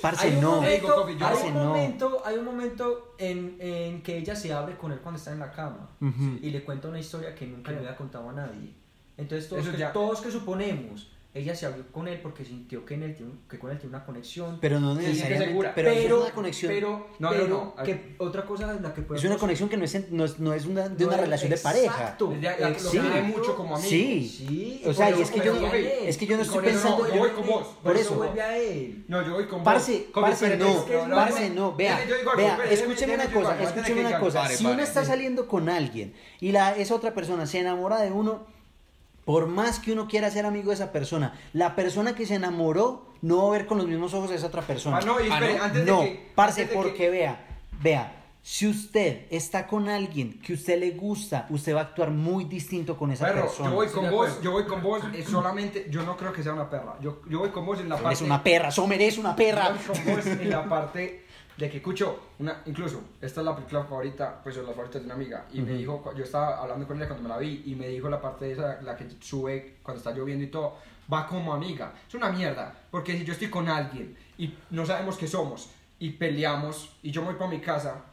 Parce, Hay un no. momento, hay Parce, un no. momento, hay un momento en, en que ella se abre con él cuando está en la cama Ujú. y le cuenta una historia que nunca le había contado a nadie. Entonces todos, que, ya- todos que suponemos, ella se abrió con él porque sintió que, en él tiene, un- que con él tiene una conexión. Pero no necesariamente. segura. Pero, pero, es una conexión. pero, No, no, pero no. que otra cosa en la que podemos... es una conexión que no es, en- no es, no es una, de No una es- relación de pareja. Es la- lo exacto. quiere mucho como amigo. Sí. Sí, O sea, y es que yo no- es que yo no estoy pensando- yo voy con vos, por eso. vuelve a él. No, yo voy con Parce, vos. Parce, no, es que es lo parce, no, vea, vea, escúcheme una cosa, escúcheme una cosa, si uno está saliendo con alguien y la, esa otra persona se enamora de uno, por más que uno quiera ser amigo de esa persona, la persona que se enamoró no va a ver con los mismos ojos a esa otra persona. Ah, no, y espere, antes de No, que... parce, antes de que- porque vea, vea, si usted está con alguien que usted le gusta, usted va a actuar muy distinto con esa Perro, persona. yo voy con vos, yo voy con vos, eh, solamente, yo no creo que sea una perra, yo, yo voy con vos en la parte... Es una perra, Sommer es una perra. Yo voy con vos en la parte de que escucho, una, incluso, esta es la película favorita, pues, o la favorita de una amiga, y me dijo, yo estaba hablando con ella cuando me la vi, y me dijo la parte de esa, la que sube cuando está lloviendo y todo, va como amiga, es una mierda, porque si yo estoy con alguien, y no sabemos qué somos, y peleamos, y yo me voy para mi casa,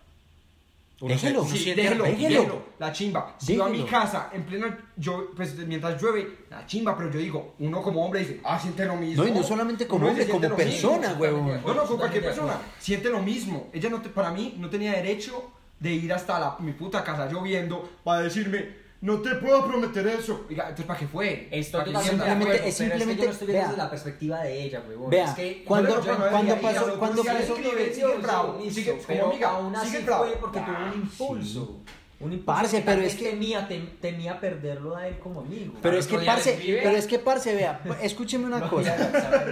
Déjelo, Sí, déjelo, déjelo. déjelo, la chimba. Si yo a mi casa, en pleno, yo, pues mientras llueve, la chimba, pero yo digo, uno como hombre dice, ah, siente lo mismo. No, y no solamente como Uno hombre, como persona, huevón. No, no, con cualquier persona. Siente lo mismo. Ella no te- para mí no tenía derecho de ir hasta la, mi puta casa lloviendo para decirme, no te puedo prometer eso. Oiga, entonces, ¿para qué fue? Estoy ¿Pa' qué totalmente de mierda simplemente- es pero simplemente- es que yo estoy vea. desde la perspectiva de ella, huevón. Vea, es que cuando- pasó- cuando pasó- sigue bravo, sigue como pero amiga, aún así sigue bravo. fue porque tuvo un impulso. Un Parce, que pero es que- temía, tem- temía perderlo a él como amigo. Pero es que, parce, pero es que, parce, vea, escúcheme una cosa.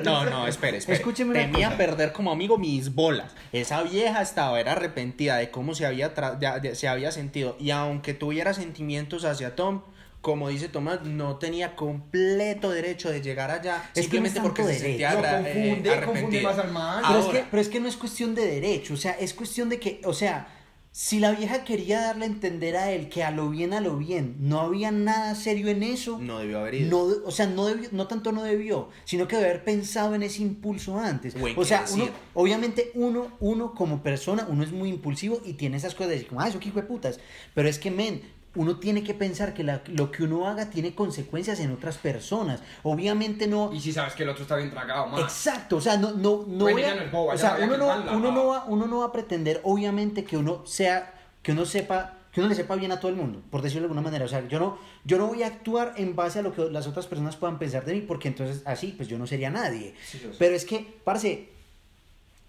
No, no, espere, espere. Escúcheme una Temía cosa. perder como amigo mis bolas. Esa vieja estaba era arrepentida de cómo se había, tra- de- de- se había sentido. Y aunque tuviera sentimientos hacia Tom, como dice Tomás, no tenía completo derecho de llegar allá simplemente no porque se sentía eh, confunde más al man. Pero es, que, pero es que no es cuestión de derecho, o sea, es cuestión de que, o sea, si la vieja quería darle a entender a él que a lo bien, a lo bien, no había nada serio en eso, No debió haber ido. no, o sea, no, debió- no tanto no debió, sino que debe haber pensado en ese impulso antes. O sea, uno, obviamente uno, uno como persona, uno es muy impulsivo y tiene esas cosas de decir, como, ah, eso qué hijo de putas. Pero es que, men, uno tiene que pensar que la- lo que uno haga tiene consecuencias en otras personas. Obviamente no... Y si sabes que el otro está bien tragado, man. Exacto, o sea, no, no, no Pues voy a- ella no boba, o sea, uno no, uno no va, uno no va a pretender, obviamente, que uno sea, que uno sepa, que uno le sepa bien a todo el mundo, por decirlo de alguna manera. O sea, yo no, yo no voy a actuar en base a lo que las otras personas puedan pensar de mí, porque entonces así, pues yo no sería nadie. Sí. Pero es que, parce,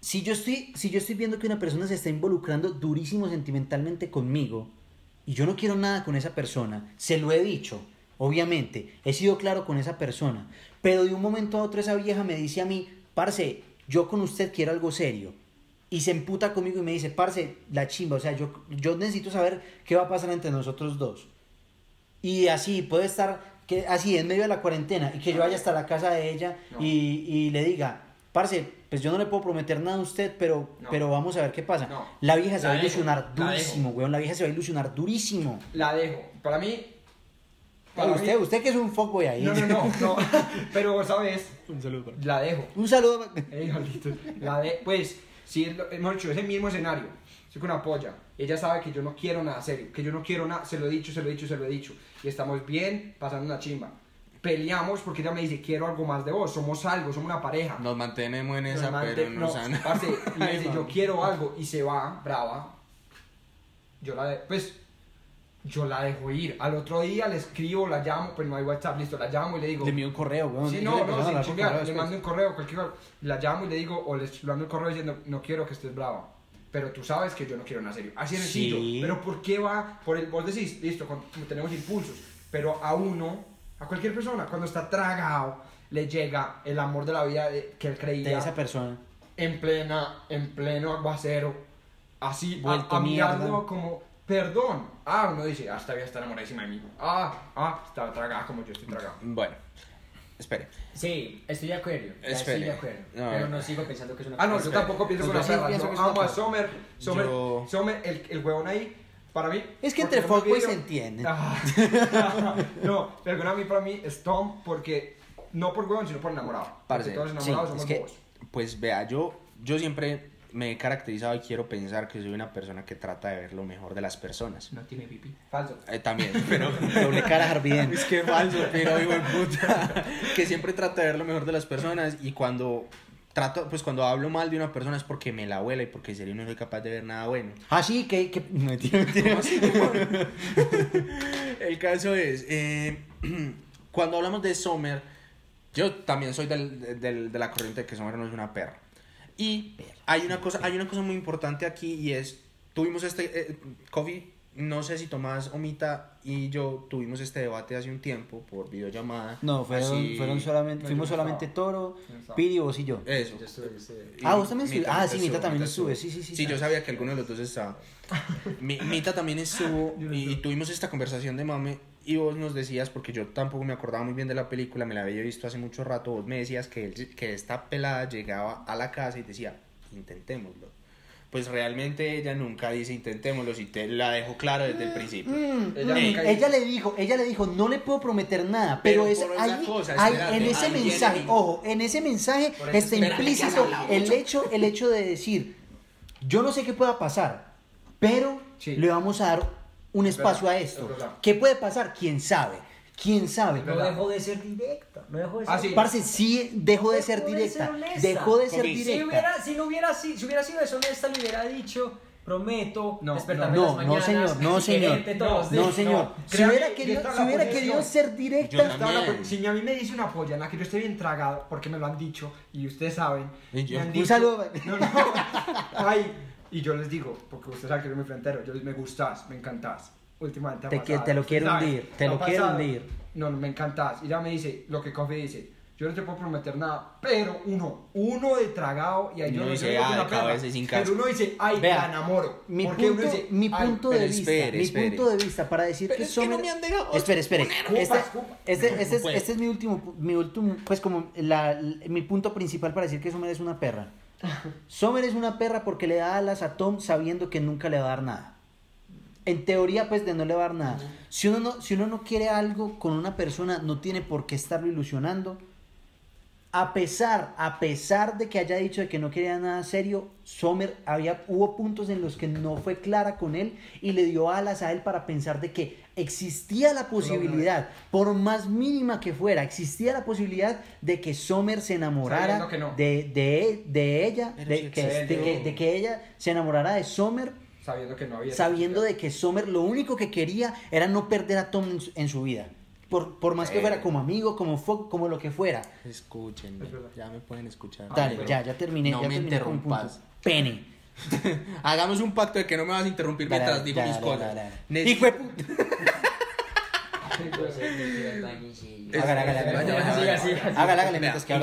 si yo estoy, si yo estoy viendo que una persona se está involucrando durísimo sentimentalmente conmigo y yo no quiero nada con esa persona, se lo he dicho, obviamente, he sido claro con esa persona, pero de un momento a otro esa vieja me dice a mí, parce, yo con usted quiero algo serio. Y se emputa conmigo y me dice, parce, la chimba, o sea, yo, yo necesito saber qué va a pasar entre nosotros dos. Y así, puede estar que, así en medio de la cuarentena y que yo vaya hasta la casa de ella No. y, y le diga, parce, pues yo no le puedo prometer nada a usted, pero, No. pero vamos a ver qué pasa. No. La vieja se La va a dejo, ilusionar la durísimo, weón. La vieja se va a ilusionar durísimo. La dejo. Para mí. para usted, mí- usted que es un fuckboy ahí. No, no, no, no. Pero, ¿sabes? Un saludo para La dejo. Un saludo. Ey. La de, pues, si es lo- hemos hecho ese mismo escenario, estoy con una polla, ella sabe que yo no quiero nada serio, que yo no quiero nada, se lo he dicho, se lo he dicho, se lo he dicho, y estamos bien, pasando una chimba. Peleamos porque ella me dice, quiero algo más de vos, somos algo, somos una pareja. Nos mantenemos en Nos esa, mante- pero nos no, han... parce, y me dice, yo quiero algo, y se va, brava. Yo la de, pues, yo la dejo ir. Al otro día le escribo, la llamo, pues no hay WhatsApp, listo, la llamo y le digo, Le envió un correo, weón. Sí, no, no, sin chingar, le mando un correo, cualquier cosa, la llamo y le digo, o le mando un correo diciendo, no quiero que estés brava, pero tú sabes que yo no quiero nada serio. Así de Sí. sencillo, pero ¿por qué va? Por el, vos decís, listo, con- tenemos impulsos, pero a uno, a cualquier persona, cuando está tragado, le llega el amor de la vida de- que él De creía esa persona. en plena, en pleno aguacero, así, a, Vuelto a mirarlo mierda. como, perdón. Ah, uno dice, ah, esta vieja está enamoradísima de mí. Ah, ah, está tragada como yo estoy tragado. Bueno, espere. Sí, estoy de acuerdo. Estoy de acuerdo. No, pero no. no sigo pensando que es una Ah, no, yo tampoco pienso con la perra. pienso Yo que es una amo a perra. Sommer. Sommer, Yo- Sommer, el, el huevón ahí, para mí. Es que entre fuckboys se entienden. Ah, no, pero con a mí, para mí, es Tom porque. No por huevón, sino por enamorado. Parce, Porque todos sí, enamorados es somos que- bobos. Pues vea, yo, yo siempre me he caracterizado y quiero pensar que soy una persona que trata de ver lo mejor de las personas. No tiene pipí. Falso. Eh, también, pero... Doble cara Harvey Es que falso, pero hijo de puta. Que siempre trata de ver lo mejor de las personas y cuando trato, pues cuando hablo mal de una persona es porque me la abuela y porque en serio no soy capaz de ver nada bueno. Ah, sí, que... que... Mentira, mentira. El caso es, eh, cuando hablamos de Sommer, yo también soy del, del- de la corriente de que Sommer no es una perra. Y hay una cosa, hay una cosa muy importante aquí y es, tuvimos este, eh, Coffee, no sé si Tomás Omita y yo tuvimos este debate hace un tiempo por videollamada. No, fueron, Así- fueron solamente, No, fuimos solamente estaba. Toro. Piri, vos y yo. Eso. Yo estuve, yo estuve. Y Ah, vos también estuve- ah, sí, Mita también estuve, sí, sí, sí, Sí, yo sabía que alguno de los dos estaba. Mi- Mita también estuvo y tuvimos esta conversación de mame y vos nos decías, porque yo tampoco me acordaba muy bien de la película, me la había visto hace mucho rato, vos me decías que, él- que esta pelada llegaba a la casa y decía, intentémoslo. Pues realmente ella nunca dice intentémoslo y te la dejó claro desde el principio. Mm, Ella mm, nunca ella, dice- le dijo, ella le dijo, no le puedo prometer nada, pero, Pero es ahí, cosa, ahí, espérate, en ese viene mensaje, ojo, en ese mensaje está implícito el hecho, el hecho de decir, yo no sé qué pueda pasar, pero Sí. le vamos a dar un Es espacio a es esto. ¿Qué puede pasar? ¿Quién sabe? ¿Quién sabe? No verdad. dejó de ser directa. No dejó de ser Ah, sí. Parce, sí dejó de ser de directa. ser. Dejó de ser Comi. Si directa. hubiera, si no hubiera, si, si hubiera sido deshonesta, le hubiera dicho, prometo No, despertarme no, no, las mañanas señor, no, señor. todos No, días. señor. no. si hubiera querido, si hubiera querido ser directa, la Si a mí me dice una polla en la que yo estoy bien tragado, porque me lo han dicho, y ustedes saben, Y yo- me han Un dicho- saludo. No, no. Ay, y yo les digo, porque ustedes saben que yo soy muy frentero, yo les me gustas, me encantás. Últimamente Te te lo quiero saben, hundir, te lo quiero hundir. No, no, me encantás. Y ya me dice lo que Coffee dice. Yo no te puedo prometer nada, pero uno, uno de tragado, y ahí Uno yo dice, digo que ah, una sin Pero casco. uno dice, ay, Vea, la enamoro. Mi Porque punto, uno dice, mi punto pero de vista, espere, mi espere. punto de vista para decir Pero que es que no Sommer- me han dejado Espere, espere. Este, escupa. este, este, es, este es mi último, mi último, pues como la, mi punto principal para decir que Sommer es una perra. Sommer es una perra porque le da alas a Tom sabiendo que nunca le va a dar nada. En teoría, pues, de no le va a dar nada. Si uno no, si uno no quiere algo con una persona, no tiene por qué estarlo ilusionando. A pesar, a pesar de que haya dicho de que no quería nada serio, Sommer había, hubo puntos en los que no fue clara con él y le dio alas a él para pensar de que existía la posibilidad, por más mínima que fuera, existía la posibilidad de que Sommer se enamorara no. de, de, de ella, de, que, de que ella se enamorara de Sommer, Sabiendo que no había. sabiendo de que Sommer lo único que quería era no perder a Tom en su, en su vida. Por, por más que fuera como amigo, como, fo- como lo que fuera. Escúchenme, ya me pueden escuchar. Dale, ya, ya terminé. No ya me terminé interrumpas. Pene. Hagamos un pacto de que no me vas a interrumpir Dale, mientras digo mis cosas. Hijo de puta. Hágale, hágale, hágale. Hágale, mientras que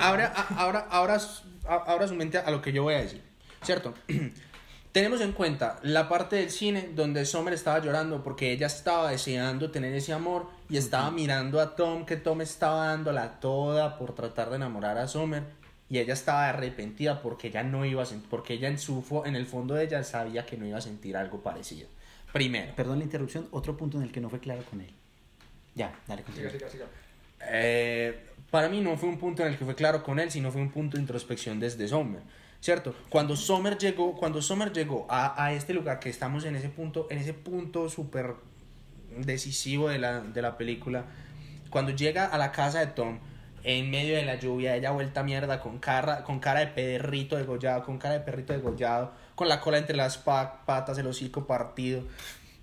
ahora, ahora, ahora, ahora su mente a lo que yo voy a decir, ¿cierto? Tenemos en cuenta la parte del cine donde Summer estaba llorando porque ella estaba deseando tener ese amor y estaba mirando a Tom, que Tom estaba dándola toda por tratar de enamorar a Summer y ella estaba arrepentida porque ella no iba a sentir, porque ella en su fo- en el fondo de ella sabía que no iba a sentir algo parecido. Primero, Perdón la interrupción, otro punto en el que no fue claro con él. Ya, dale, Siga, continúa. siga, siga. Eh, para mí no fue un punto en el que fue claro con él, sino fue un punto de introspección desde Sommer, ¿cierto? Cuando Sommer llegó, cuando Sommer llegó a, a este lugar que estamos en ese punto, en ese punto súper decisivo de la, de la película, cuando llega a la casa de Tom, en medio de la lluvia, ella vuelta mierda, con cara, con cara de perrito degollado, con cara de perrito degollado, con la cola entre las pa- patas, el hocico partido.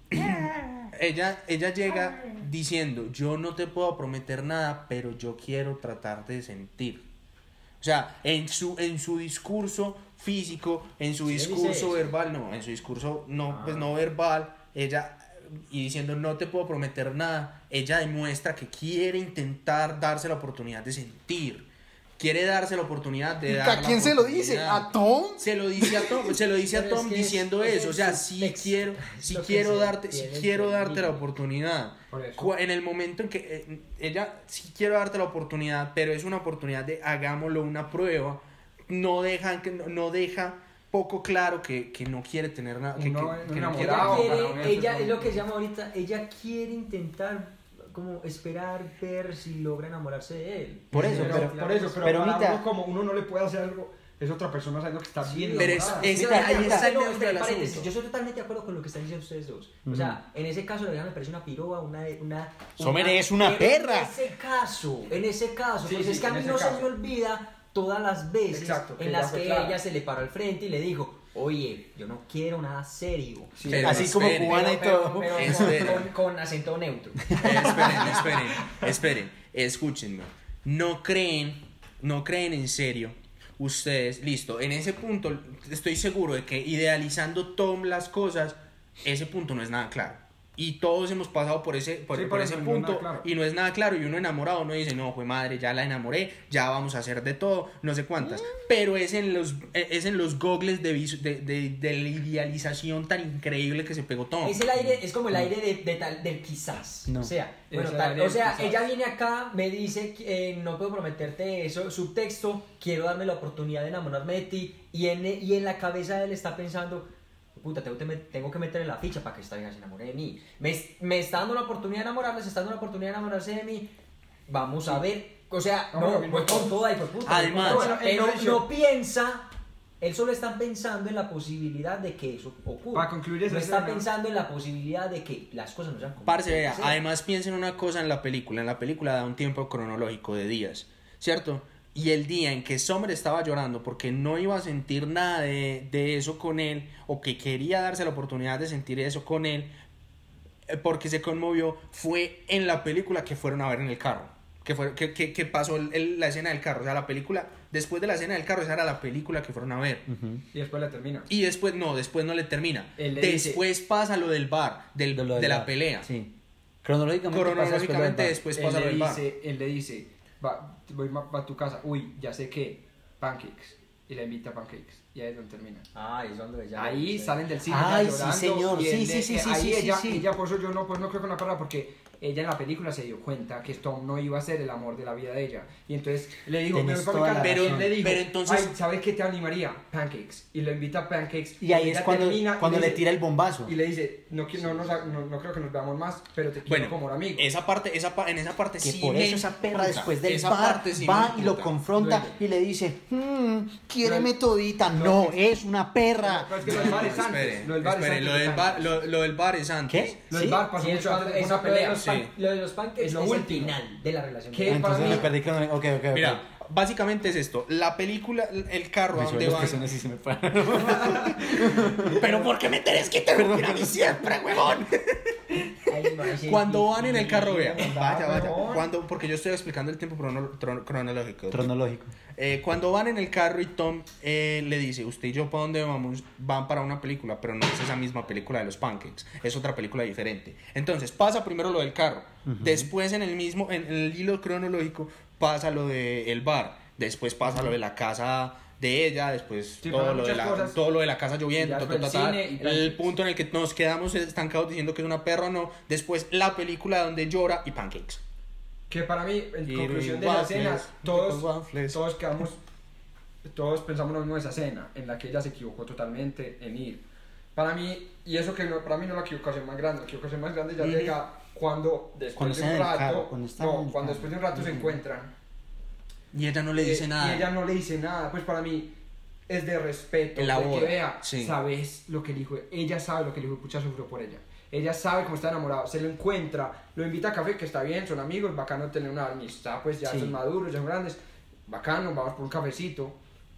ella, ella llega diciendo, yo no te puedo prometer nada, pero yo quiero tratar de sentir. O sea, en su, en su discurso físico, en su Sí, discurso verbal, no, en su discurso no, pues Ah. no verbal, ella y diciendo no te puedo prometer nada, ella demuestra que quiere intentar darse la oportunidad de sentir. Quiere darse la oportunidad de dar ¿A quién se lo dice? ¿A Tom? Se lo dice a Tom, se lo dice a es Tom que diciendo es eso, o sea, sí quiero, sí quiero darte, sí quiero darte la oportunidad. Por eso. Cu- En el momento en que eh, ella sí quiero darte la oportunidad, pero es una oportunidad de hagámoslo una prueba, no deja que no, deja poco claro que, que no quiere tener nada, que, que- que no quiere Ella es lo que se llama ahorita, ella quiere intentar como esperar ver si logra enamorarse de él. Por eso, Pero- por eso, pero, pero para uno, como uno no le puede hacer algo, es otra persona sabiendo que está bien pero es- enamorada. es- Sí, ahí está está, el espera, del asunto. Yo estoy totalmente de acuerdo con lo que están diciendo ustedes dos. O sea, en ese caso, la vieja me parece una piroba, una. una Sommer es una perra. En ese caso, en ese caso, Sí, pues sí, es que a mí no se caso. me olvida todas las veces Exacto, que en ya las que ella se le paró al frente y le dijo, oye, yo no quiero nada serio. Sí, Pero Así como espere, cubana y todo. pero con- con, con acento neutro. Esperen, esperen, esperen, escúchenme. No creen, no creen en serio. Ustedes, listo, en ese punto estoy seguro de que idealizando Tom las cosas, ese punto no es nada claro. Y todos hemos pasado por ese, por, Sí, por ese no es punto nada claro. y no es nada claro. Y uno enamorado, uno dice, no, fue madre, ya la enamoré, ya vamos a hacer de todo, no sé cuántas. Mm. Pero es en los, es en los gogles de, visu- de, de, de la idealización tan increíble que se pegó Tom. Es el aire, es como el aire de, de tal, del quizás. No. O sea, bueno, tal- o sea, quizás. ella viene acá, me dice, eh, no puedo prometerte eso, subtexto, quiero darme la oportunidad de enamorarme de ti, y en, y en la cabeza de él está pensando, puta, tengo, tengo que meterle la ficha para que esta vieja se enamore de mí. Me, me está dando la oportunidad de enamorarme, se está dando la oportunidad de enamorarse de mí, vamos a ver. O sea, no, ver, voy mismo con toda y por puta. Además- Bueno, hecho- no piensa... Él solo está pensando en la posibilidad de que eso ocurra. Para concluir esa no está escena- pensando en la posibilidad de que las cosas no sean como Parce, vea, además piensen una cosa en la película. En la película da un tiempo cronológico de días, ¿cierto? Y el día en que Summer estaba llorando porque no iba a sentir nada de, de eso con él, o que quería darse la oportunidad de sentir eso con él, eh, porque se conmovió, fue en la película que fueron a ver en el carro. Que, fue, que, que, que pasó el- el- la escena del carro. O sea, la película, después de la escena del carro, esa era la película que fueron a ver. Y después la termina. Y después, no, después no le termina. Le Después pasa lo del bar, del, De lo de la bar. pelea. Sí. Cronológicamente, pasa después Cronológicamente después pasa lo del bar. él le dice, va, voy ma- va a tu casa, uy, ya sé que, pancakes. Y la invita a pancakes. Y ahí es donde termina. Ah, es donde ella. Ahí salen del cine Ay, ya sí, llorando. señor. Sí, sí, sí, sí, ahí sí, ella, sí, sí. ella, por eso yo no, pues no creo con la perra porque ella en la película se dio cuenta que Tom no iba a ser el amor de la vida de ella. Y entonces le dijo, razón. Él le dijo, Pero entonces- "Ay, ¿sabes qué te animaría? Pancakes. Y lo invita a pancakes. Y ahí es ella cuando, termina y cuando le dice- tira el bombazo. Y le dice, no, no, no, no creo que nos veamos más, pero te quiero Bueno, como amigo. esa parte, esa en esa parte Que sí por eso esa perra después del Esa bar parte sí va y lo confronta y le dice, "Hmm, quiere Duele. metodita. No, es una perra. Pero es que lo del bar es antes. Espere, Lo del bar es antes lo del bar, es antes. ¿Qué? Lo del bar pasó mucho es antes, de pelea. Pan-. Lo de los pancakes Es lo es último. el final de la relación. ¿Qué? Que- Entonces para me perdí con... Ok, ok, ok. Mira, básicamente es esto. La película, el carro a Me donde van. se me. Pero ¿por qué me tenés que interrumpir a mí siempre, huevón? Cuando van en el carro, vea. Vaya, vaya. Cuando, porque yo estoy explicando el tiempo crono- tron- cronológico. Cronológico. Eh, cuando van en el carro y Tom eh, le dice, usted y yo para dónde vamos, van para una película, pero no es esa misma película de los pancakes, es otra película diferente. Entonces pasa primero lo del carro, después en el mismo, en el hilo cronológico pasa lo del bar, después pasa lo de la casa de ella, después Sí, todo, lo de la, cosas. todo lo de la casa lloviendo, ta, ta, el punto en el que nos quedamos estancados diciendo que es una perra o no, después la película donde llora y pancakes. Que para mí, en Y conclusión de la waffles, escena, ricos todos, todos quedamos, todos pensamos lo mismo de esa escena, en la que ella se equivocó totalmente en ir. Para mí, y eso que no, para mí no es la equivocación más grande, la equivocación más grande ya llega cuando después Cuando de un rato, carro, cuando no, cuando después de un rato se encuentran Y ella no le dice eh, nada. y ella no le dice nada, pues para mí es de respeto, la de que vea, sí. sabes lo que el hijo, ella sabe lo que el hijo de pucha sufrió por ella. Ella sabe cómo está enamorado, se lo encuentra, lo invita a café, que está bien, son amigos, bacano tener una amistad, pues ya Sí. son maduros, ya son grandes, bacano, vamos por un cafecito,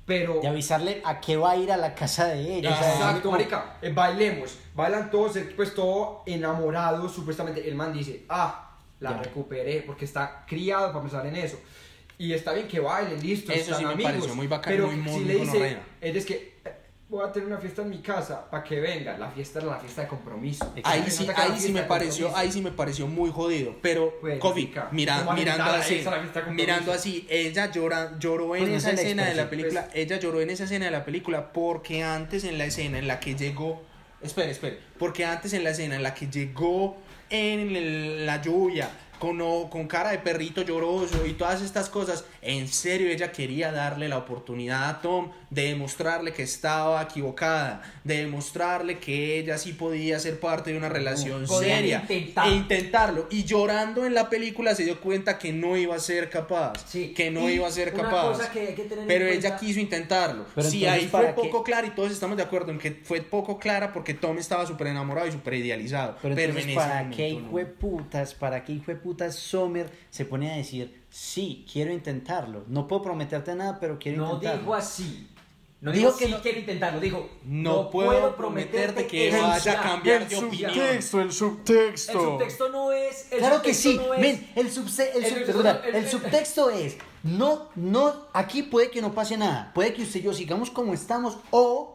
pero... Y avisarle a qué va a ir a la casa de ella. o sea, Exacto, como- marica, eh, bailemos, bailan todos, eh, pues todo enamorados, supuestamente, el man dice, ah, la Ya. recuperé, porque está criado para pensar en eso. Y está bien que bailen, listo, Eso están sí me amigos, pareció muy bacano, pero muy, muy, si muy le dice, es que eh, voy a tener una fiesta en mi casa para que venga, la fiesta era la fiesta de compromiso. Ahí sí, ahí sí me pareció, ahí sí me pareció muy jodido. Pero, Pues, Kofi, mira, ¿cómo mirando así, mirando así, ella llora, lloró en Pues no esa escena de la película, pues. ella lloró en esa escena de la película porque antes en la escena en la que llegó, espere, espere, porque antes en la escena en la que llegó en el- la lluvia, con, con cara de perrito lloroso y todas estas cosas, en serio ella quería darle la oportunidad a Tom de demostrarle que estaba equivocada, de demostrarle que ella sí podía ser parte de una relación Podían seria intentar. e intentarlo. Y llorando en la película se dio cuenta que no iba a ser capaz, Sí. que no Y iba a ser capaz. que que en Pero cuenta- ella quiso intentarlo. Pero sí, ahí fue ¿para qué? poco clara y todos estamos de acuerdo en que fue poco clara porque Tom estaba súper enamorado y súper idealizado. Pero Pero, entonces, en ese ¿para qué no. hijo de putas, para qué hijo de putas Sommer se pone a decir, sí, quiero intentarlo? No puedo prometerte nada, pero quiero No intentarlo. dijo así. No Dijo dijo que sí no- quiero intentarlo, dijo No puedo prometerte que eso vaya a ya". cambiar El de opinión. el El subtexto no es. el Claro que subtexto sí, no men, el, subse- el, el- sub- el- subtexto es, no, no, aquí puede que no pase nada, puede que usted y yo sigamos como estamos o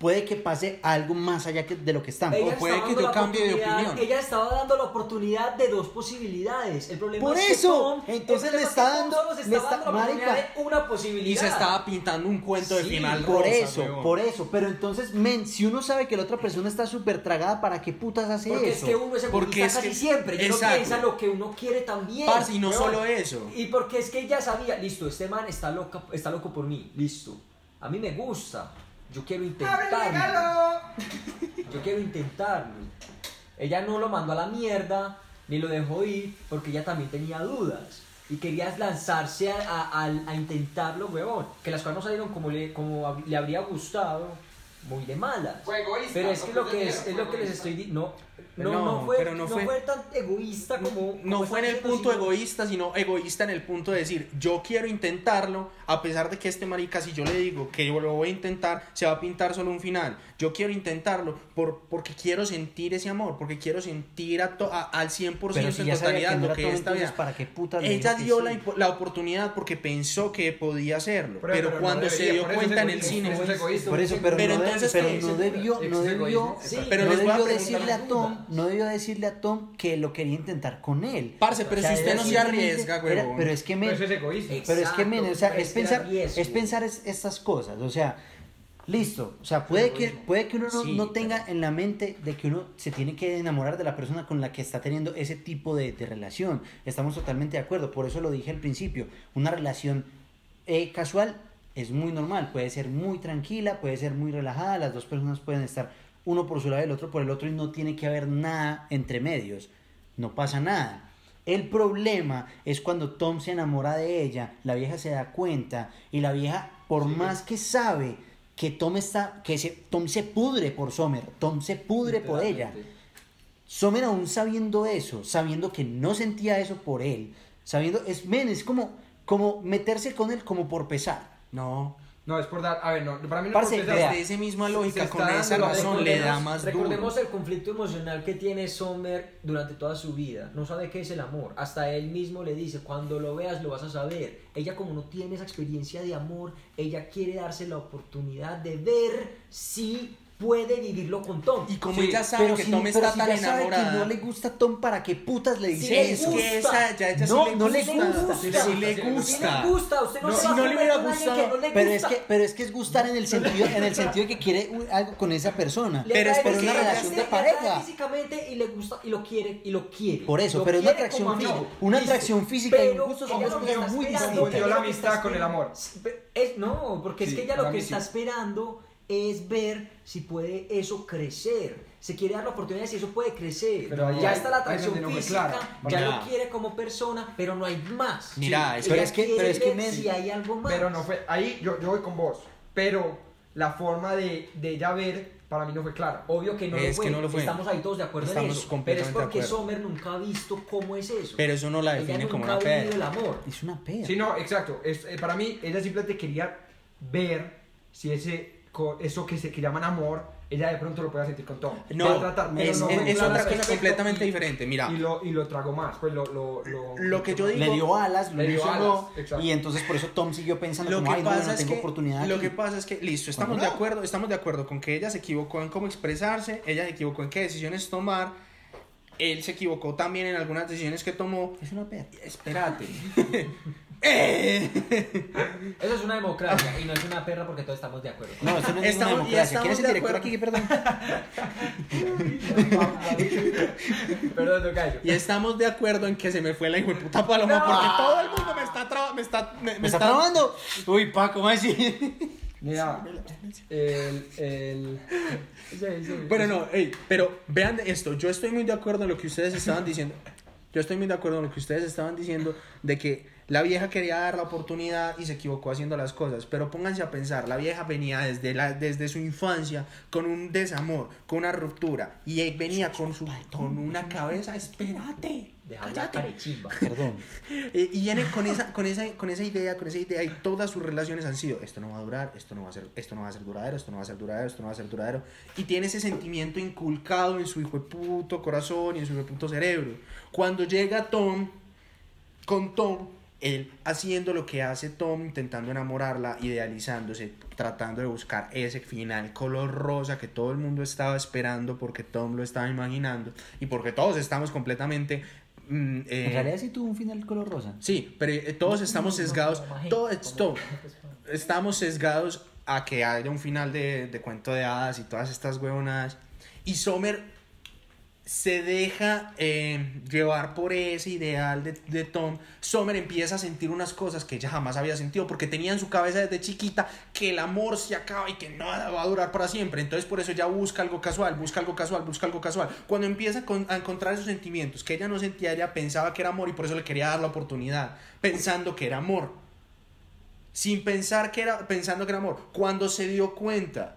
puede que pase algo más allá que- de lo que estamos. Ella O puede estaba que dando yo la cambie de opinión. Ella estaba dando la oportunidad de dos posibilidades. El problema Por es que eso, Tom- entonces le es está que dando- le estaba está- dando la marica. de una posibilidad. Y se estaba pintando un cuento de Sí, final Por rosa, eso, por eso, pero entonces, men, si uno sabe que la otra persona está súper tragada, ¿para qué putas hace Porque eso? es que uno es Porque es casi que- siempre. Y uno Exacto. piensa lo que uno quiere también. Parce, y no solo eso. Y porque es que ella sabía, listo, este man está, loca, está loco por mí, listo. A mí me gusta. Yo quiero intentarlo. Yo quiero intentarlo. Ella no lo mandó a la mierda, ni lo dejó ir, porque ella también tenía dudas. Y quería lanzarse a, a- a- intentarlo, huevón. Que las cosas no salieron como le, como le habría gustado, muy de malas. Pero es que lo que es, es lo que les estoy diciendo. No, no, No, fue, pero no no fue- fue tan egoísta como. No como fue en el punto sino- egoísta, sino egoísta en el punto de decir, yo quiero intentarlo, a pesar de que este marica, si yo le digo que yo lo voy a intentar, se va a pintar solo un final. Yo quiero intentarlo por, porque quiero sentir ese amor, porque quiero sentir a to- a- al 100% Pero si en totalidad que no lo que esta vida. ¿para qué putas le Ella dio sí? la, la oportunidad porque pensó que podía hacerlo, Pero- pero, pero no cuando se debería, dio por eso es cuenta en el cine... Por eso, pero, entonces, no debió, no debió, Pero les voy a decirle a una Tom, no debió decirle a Tom que lo quería intentar con él. Parce, pero O sea, si usted no se arriesga, huevón. pero es que me, Pero eso es que men, o sea, es pensar, riesgo. es pensar es- estas cosas, o sea, Listo, o sea, puede que, puede que uno no, Sí, no tenga en la mente de que uno se tiene que enamorar de la persona con la que está teniendo ese tipo de, de relación. Estamos totalmente de acuerdo, por eso lo dije al principio. Una relación eh, casual es muy normal, puede ser muy tranquila, puede ser muy relajada, las dos personas pueden estar uno por su lado y el otro por el otro y no tiene que haber nada entre medios, no pasa nada. El problema es cuando Tom se enamora de ella, la vieja se da cuenta y la vieja, por más que sabe que Tom está, que se, Tom se pudre por Sommer, Tom se pudre por ella. Sommer aún sabiendo eso, sabiendo que no sentía eso por él, sabiendo, es, men, es como, como meterse con él como por pesar. No. No, es por dar. A ver, no, para mí no Parce, es por. Desde esa misma lógica, con esa razón le da Recordemos- más Recordemos duro. el conflicto emocional que tiene Sommer durante toda su vida. No sabe qué es el amor. Hasta él mismo le dice, cuando lo veas lo vas a saber. Ella como no tiene esa experiencia de amor, ella quiere darse la oportunidad de ver si puede vivirlo con Tom. Y como Sí, ella sabe pero que si, Tom pero está si tan ya sabe enamorada. que no le gusta a Tom, ¿para qué putas le Sí dice le es eso? que gusta. esa, ya, ya No, sí le no le gusta. gusta. Sí, Sí, le sí gusta. Si le gusta, usted no, No, se si va a no le hubiera gustado. que no le Pero es, gusta. que, pero es que es gustar en el sentido, en el sentido de que quiere un- algo con esa persona. Le Pero es físicamente, una relación de pareja. físicamente y le gusta y lo quiere y lo quiere. Por eso, Lo pero es una atracción física. Una atracción física y un Pero gusto son ella dos muy ella Confundió la lo que está amistad con el amor. Es, no, porque es Sí, que ella lo que está sí. esperando es ver si puede eso crecer. Se quiere dar la oportunidad de si eso puede crecer. Pero ahí ya hay- está la atracción no física, claro. ya Mira. lo quiere como persona, pero no hay más. Mira, es- Ella pero es que- quiere pero es que ver me- si hay algo más. Pero no fue. Ahí yo, yo voy con vos. Pero la forma de, de ella ver para mí no fue clara. Obvio que no, Es lo fue. que no lo fue. Estamos ahí todos de acuerdo Estamos en eso. Pero es porque. Sommer nunca ha visto cómo es eso. Pero eso no la Ella define como una vivido el peda. amor. Es una peda. Sí, no, exacto. Es, eh, para mí, ella simplemente quería ver si ese co- eso que se que llaman amor, ella de pronto lo puede sentir con Tom. No, Va a tratar, es, no es- es otra cosa completamente y- diferente. Mira, Y lo, y lo tragó más. Pues lo. Lo, lo, Lo que yo digo- Le dio alas, lo Le dio alas, exacto. y entonces por eso Tom siguió pensando lo como, que ay, no, pasa bueno, es tengo que oportunidad lo aquí". que pasa es que listo estamos Cuando de no. acuerdo estamos de acuerdo con que ella se equivocó en cómo expresarse ella se equivocó en qué decisiones tomar él se equivocó también en algunas decisiones que tomó Es una peda. espérate Eh. Eso es una democracia y no es una perra porque todos estamos de acuerdo. No, eso no es Estamos- y democracia. ¿Quién es el de director acuerdo. aquí? Perdón. Perdón, tocayo. y estamos de acuerdo en que se me fue la hijo de puta paloma porque todo el mundo me está traba- me está me, ¿Me está? Uy, pa, ¿cómo así? Mira, el. el sí, sí, Bueno, sí. no, ey, pero vean esto, yo estoy muy de acuerdo en lo que ustedes estaban diciendo. Yo estoy muy de acuerdo en lo que ustedes estaban diciendo de que la vieja quería dar la oportunidad y se equivocó haciendo las cosas. Pero pónganse a pensar, la vieja venía desde, la, desde su infancia con un desamor, con una ruptura. Y él venía con, su, con una cabeza, espérate. Carechimba. Perdón. Eh, y viene con esa, con, esa, con esa idea, con esa idea, y todas sus relaciones han sido, esto no va a durar, esto no va a ser, esto no va a ser duradero, esto no va a ser duradero, esto no va a ser duradero. Y tiene ese sentimiento inculcado en su hijo de puto corazón y en su hijo de puto cerebro. Cuando llega Tom, con Tom, él haciendo lo que hace Tom, intentando enamorarla, idealizándose, tratando de buscar ese final color rosa que todo el mundo estaba esperando porque Tom lo estaba imaginando y porque todos estamos completamente... mm, eh, En realidad sí tuvo un final color rosa. Sí, pero eh, todos estamos sesgados, todo esto, estamos sesgados a que haya un final de, de cuento de hadas y todas estas huevonadas. Y Sommer se deja eh, llevar por ese ideal de, de Tom. Sommer empieza a sentir unas cosas que ella jamás había sentido porque tenía en su cabeza desde chiquita que el amor se acaba y que nada va a durar para siempre. Entonces por eso ella busca algo casual, busca algo casual, busca algo casual. Cuando empieza a encontrar esos sentimientos que ella no sentía, ella pensaba que era amor y por eso le quería dar la oportunidad, pensando que era amor. Sin pensar que era, pensando que era amor. Cuando se dio cuenta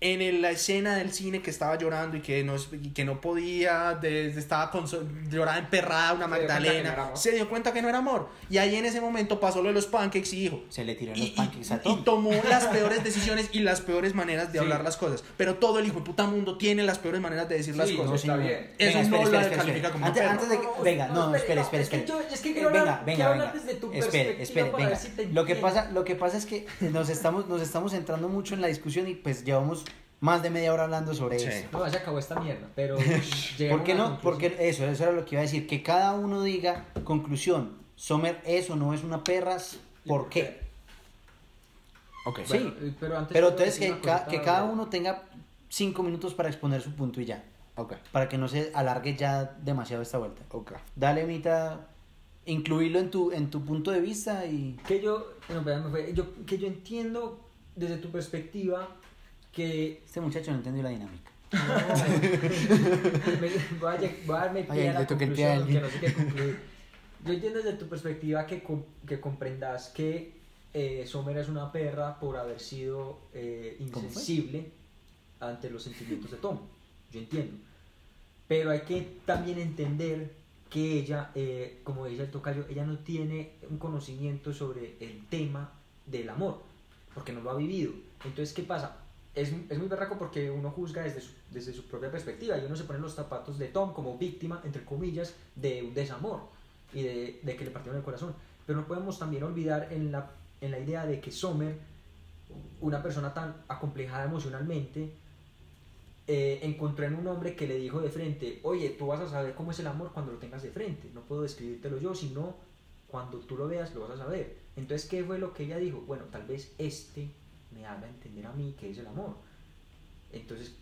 en el- la escena del cine que estaba llorando y que no, y que no podía, de- de- estaba con, lloraba emperrada una Se dio cuenta que no Magdalena, se dio cuenta que no era amor. Y ahí en ese momento pasó lo de los pancakes y dijo, Se le tiraron los pancakes a Tom. y tomó las peores decisiones y las peores maneras de Sí. hablar las cosas. Pero todo el hijo de puta mundo tiene las peores maneras de decir las cosas. no, está bien. Eso Venga, no espere, espere, califica espere. como antes, perro. antes de que, venga, no, no, espere, espere, es que espere. yo- es que quiero venga, hablar- venga, quiero venga. hablar desde tu espere, perspectiva espere, venga. si Lo que pasa, lo que pasa es que nos estamos, nos estamos centrando mucho en la discusión y pues llevamos más de media hora hablando sobre Sí. eso. No, ya acabó esta mierda, pero ¿Por qué no? Porque eso, eso era lo que iba a decir. Que cada uno diga, conclusión, Sommer es o no es una perra, ¿por qué? Ok. Sí. Bueno, eh, pero antes Pero entonces que, ca- que cada uno tenga cinco minutos para exponer su punto y ya. Ok. Para que no se alargue ya demasiado esta vuelta. Ok. Dale, Mita, incluirlo en tu, en tu punto de vista y... Que yo, yo, que yo entiendo desde tu perspectiva que Este muchacho no entendió la dinámica. No, me, voy, a, voy a darme pie Ay, a la conclusión que no sé qué concluir. Yo entiendo desde tu perspectiva que, que comprendas que eh, Sommer es una perra por haber sido eh, insensible ante los sentimientos de Tom. Yo entiendo. Pero hay que también entender que ella, eh, como dice el tocayo, ella no tiene un conocimiento sobre el tema del amor, porque no lo ha vivido. Entonces, ¿qué pasa? Es, es muy berraco porque uno juzga desde su, desde su propia perspectiva y uno se pone los zapatos de Tom como víctima, entre comillas, de un desamor y de, de que le partieron el corazón. Pero no podemos también olvidar en la, en la idea de que Sommer, una persona tan acomplejada emocionalmente, eh, encontró en un hombre que le dijo de frente, oye, tú vas a saber cómo es el amor cuando lo tengas de frente, no puedo describírtelo yo, sino cuando tú lo veas lo vas a saber. Entonces, ¿qué fue lo que ella dijo? Bueno, tal vez este me haga entender a mí qué es el amor. Entonces,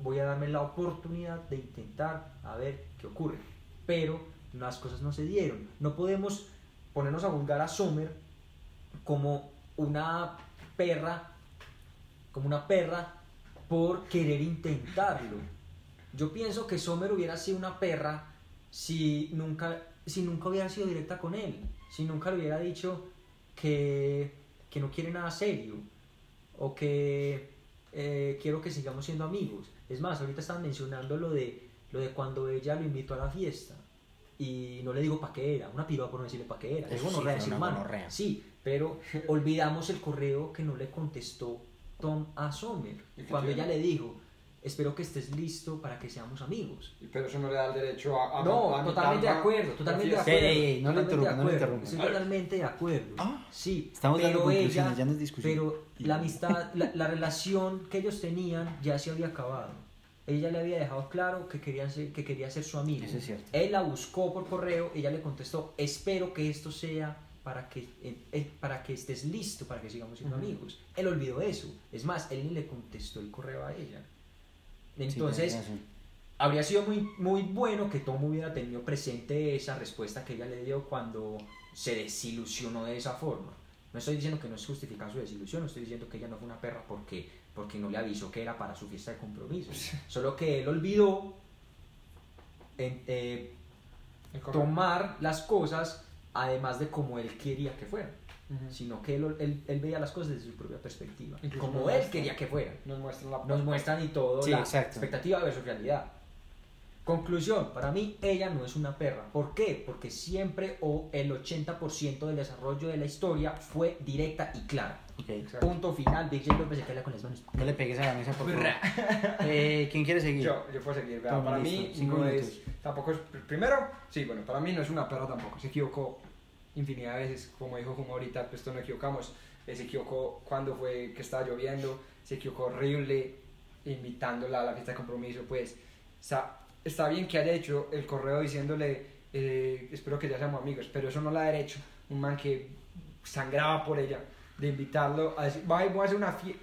voy a darme la oportunidad de intentar a ver qué ocurre. Pero las cosas no se dieron. No podemos ponernos a juzgar a Sommer como una perra, como una perra por querer intentarlo. Yo pienso que Sommer hubiera sido una perra si nunca, si nunca hubiera sido directa con él, si nunca le hubiera dicho que, que no quiere nada serio o que eh, quiero que sigamos siendo amigos. Es más, ahorita estaban mencionando lo de, lo de cuando ella lo invitó a la fiesta y no le digo para qué era, una piroa por no decirle para qué era. Es sí gonorrea gonorrea. Sí, pero olvidamos el correo que no le contestó Tom a Sommer ¿Y qué cuando ella le dijo, espero que estés listo para que seamos amigos. Pero eso no le da el derecho a. a No, a totalmente de acuerdo, totalmente de acuerdo. Ey, no de interrumpa, no lo acuerdo, interrumpa. Estoy totalmente de acuerdo. Sí, Estamos dando conclusiones, ella- ya no es discusión. Pero la amistad, la, la relación que ellos tenían ya se había acabado. Ella le había dejado claro que quería ser, que quería ser su amigo. Eso es cierto. Él la buscó por correo, ella le contestó, espero que esto sea para que, eh, eh, para que estés listo, para que sigamos siendo amigos. Él olvidó eso. Es más, él ni le contestó el correo a ella. Entonces, Sí, habría sido muy, muy bueno que Tom hubiera tenido presente esa respuesta que ella le dio cuando se desilusionó de esa forma. No estoy diciendo que no es justificar su desilusión, no estoy diciendo que ella no fue una perra porque, porque no le avisó que era para su fiesta de compromiso. Solo que él olvidó en- eh, tomar las cosas además de como él quería que fueran, Sino que él, él- él veía las cosas desde su propia perspectiva, Incluso como él muestra- quería que fueran Nos muestran la nos muestran y todo Sí, la exacto. expectativa versus realidad. Conclusión, para mí ella no es una perra. ¿Por qué? Porque siempre o el 80% del desarrollo de la historia fue directa y clara. Ok. Punto final, Big J López se queda con las manos. No le pegues a la mesa, por favor. eh, ¿Quién quiere seguir? Yo, yo puedo seguir, para listo, mí no minutos. es, tampoco es, primero, sí, bueno, para mí no es una perra tampoco, se equivocó infinidad de veces, como dijo Jumo ahorita, pues no equivocamos, eh, se equivocó cuando fue que estaba lloviendo, se equivocó horrible invitándola a la fiesta de compromiso, pues, o sea, está bien que haya hecho el correo diciéndole, eh, espero que ya seamos amigos, pero eso no la ha derecho, un man que sangraba por ella, de invitarlo a decir, "Bye, voy a hacer una fiesta,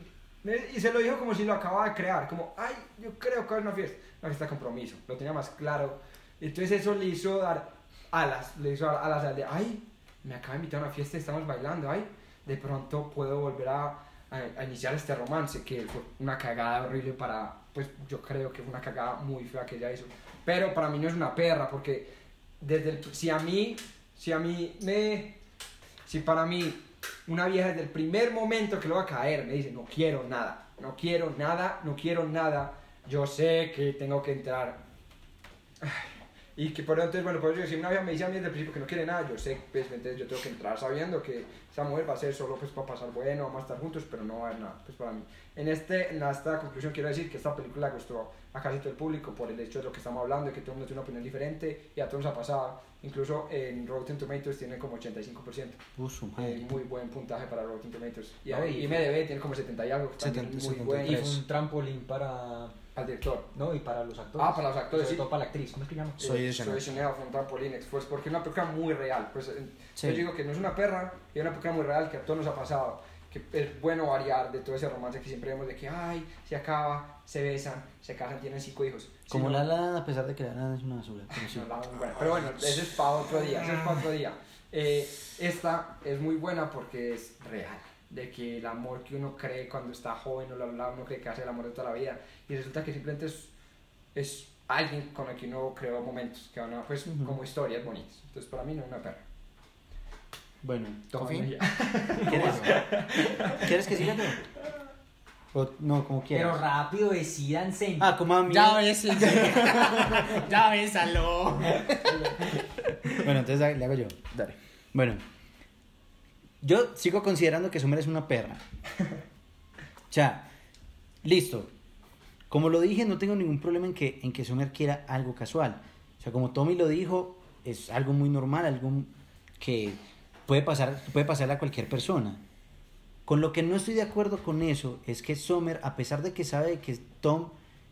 y se lo dijo como si lo acababa de crear, como, ay, yo creo que es una fiesta, una fiesta de compromiso, lo tenía más claro. Entonces eso le hizo dar alas, le hizo dar alas al de, ay, me acaba de invitar a una fiesta y estamos bailando, ay, de pronto puedo volver a, a- a iniciar este romance, que fue una cagada horrible para, pues yo creo que fue una cagada muy fea que ella hizo. Pero para mí no es una perra, porque desde el- si a mí, si a mí me, si para mí una vieja desde el primer momento que lo va a caer me dice, no quiero nada, no quiero nada, no quiero nada, yo sé que tengo que entrar. Ay, Y que por entonces, bueno, por eso si una vieja me dice a mí desde el principio que no quiere nada, yo sé, pues entonces yo tengo que entrar sabiendo que esa mujer va a ser solo pues para pasar bueno, vamos a estar juntos, pero no va a haber nada, pues para mí. En, este, en esta conclusión quiero decir que esta película gustó a casi todo el público por el hecho de lo que estamos hablando, de que todo el mundo tiene una opinión diferente y a todos nos ha pasado. Incluso en Rotten Tomatoes tiene como 85%. Uh, su Eh, madre. muy buen puntaje para Rotten Tomatoes. Y, No, y- IMDB tiene como 70 y algo, también 70, muy 73. bueno. Y fue un trampolín para. Al director. No, y para los actores. Ah, para los actores, Sobre sí. todo para la actriz. ¿Cómo es que llama? Soy Eh, de Soy Chanel. Fue un trampolín, pues porque es una película muy real. Pues, eh, Sí. Yo digo que no es una perra, es una película muy real que a todos nos ha pasado. que es bueno variar de todo ese romance que siempre vemos de que, ay, se acaba, se besan, se casan, tienen cinco hijos. Como Sino- la La, a pesar de que la La es una basura. pero sí. no, la. Pero bueno, eso es para otro día, eso es para otro día. Eh, esta es muy buena porque es real, de que el amor que uno cree cuando está joven o bla, bla, uno cree que hace el amor de toda la vida y resulta que simplemente es, es alguien con el que uno creó momentos, que van a, pues, como historias bonitas. Entonces para mí no es una perra. Bueno. ¿quieres, ¿quieres que siga yo? O, no, como quieras. Pero rápido, decídanse. Ah, como a mí. Ya ves, ya ves, aló. Bueno, entonces le hago yo. Dale. Bueno, yo sigo considerando que Summer es una perra. O sea, listo. Como lo dije, no tengo ningún problema en que, en que Summer quiera algo casual. O sea, como Tommy lo dijo, es algo muy normal, algo que puede pasar, puede pasarle a cualquier persona. Con lo que no estoy de acuerdo con eso es que Summer, a pesar de que sabe que Tom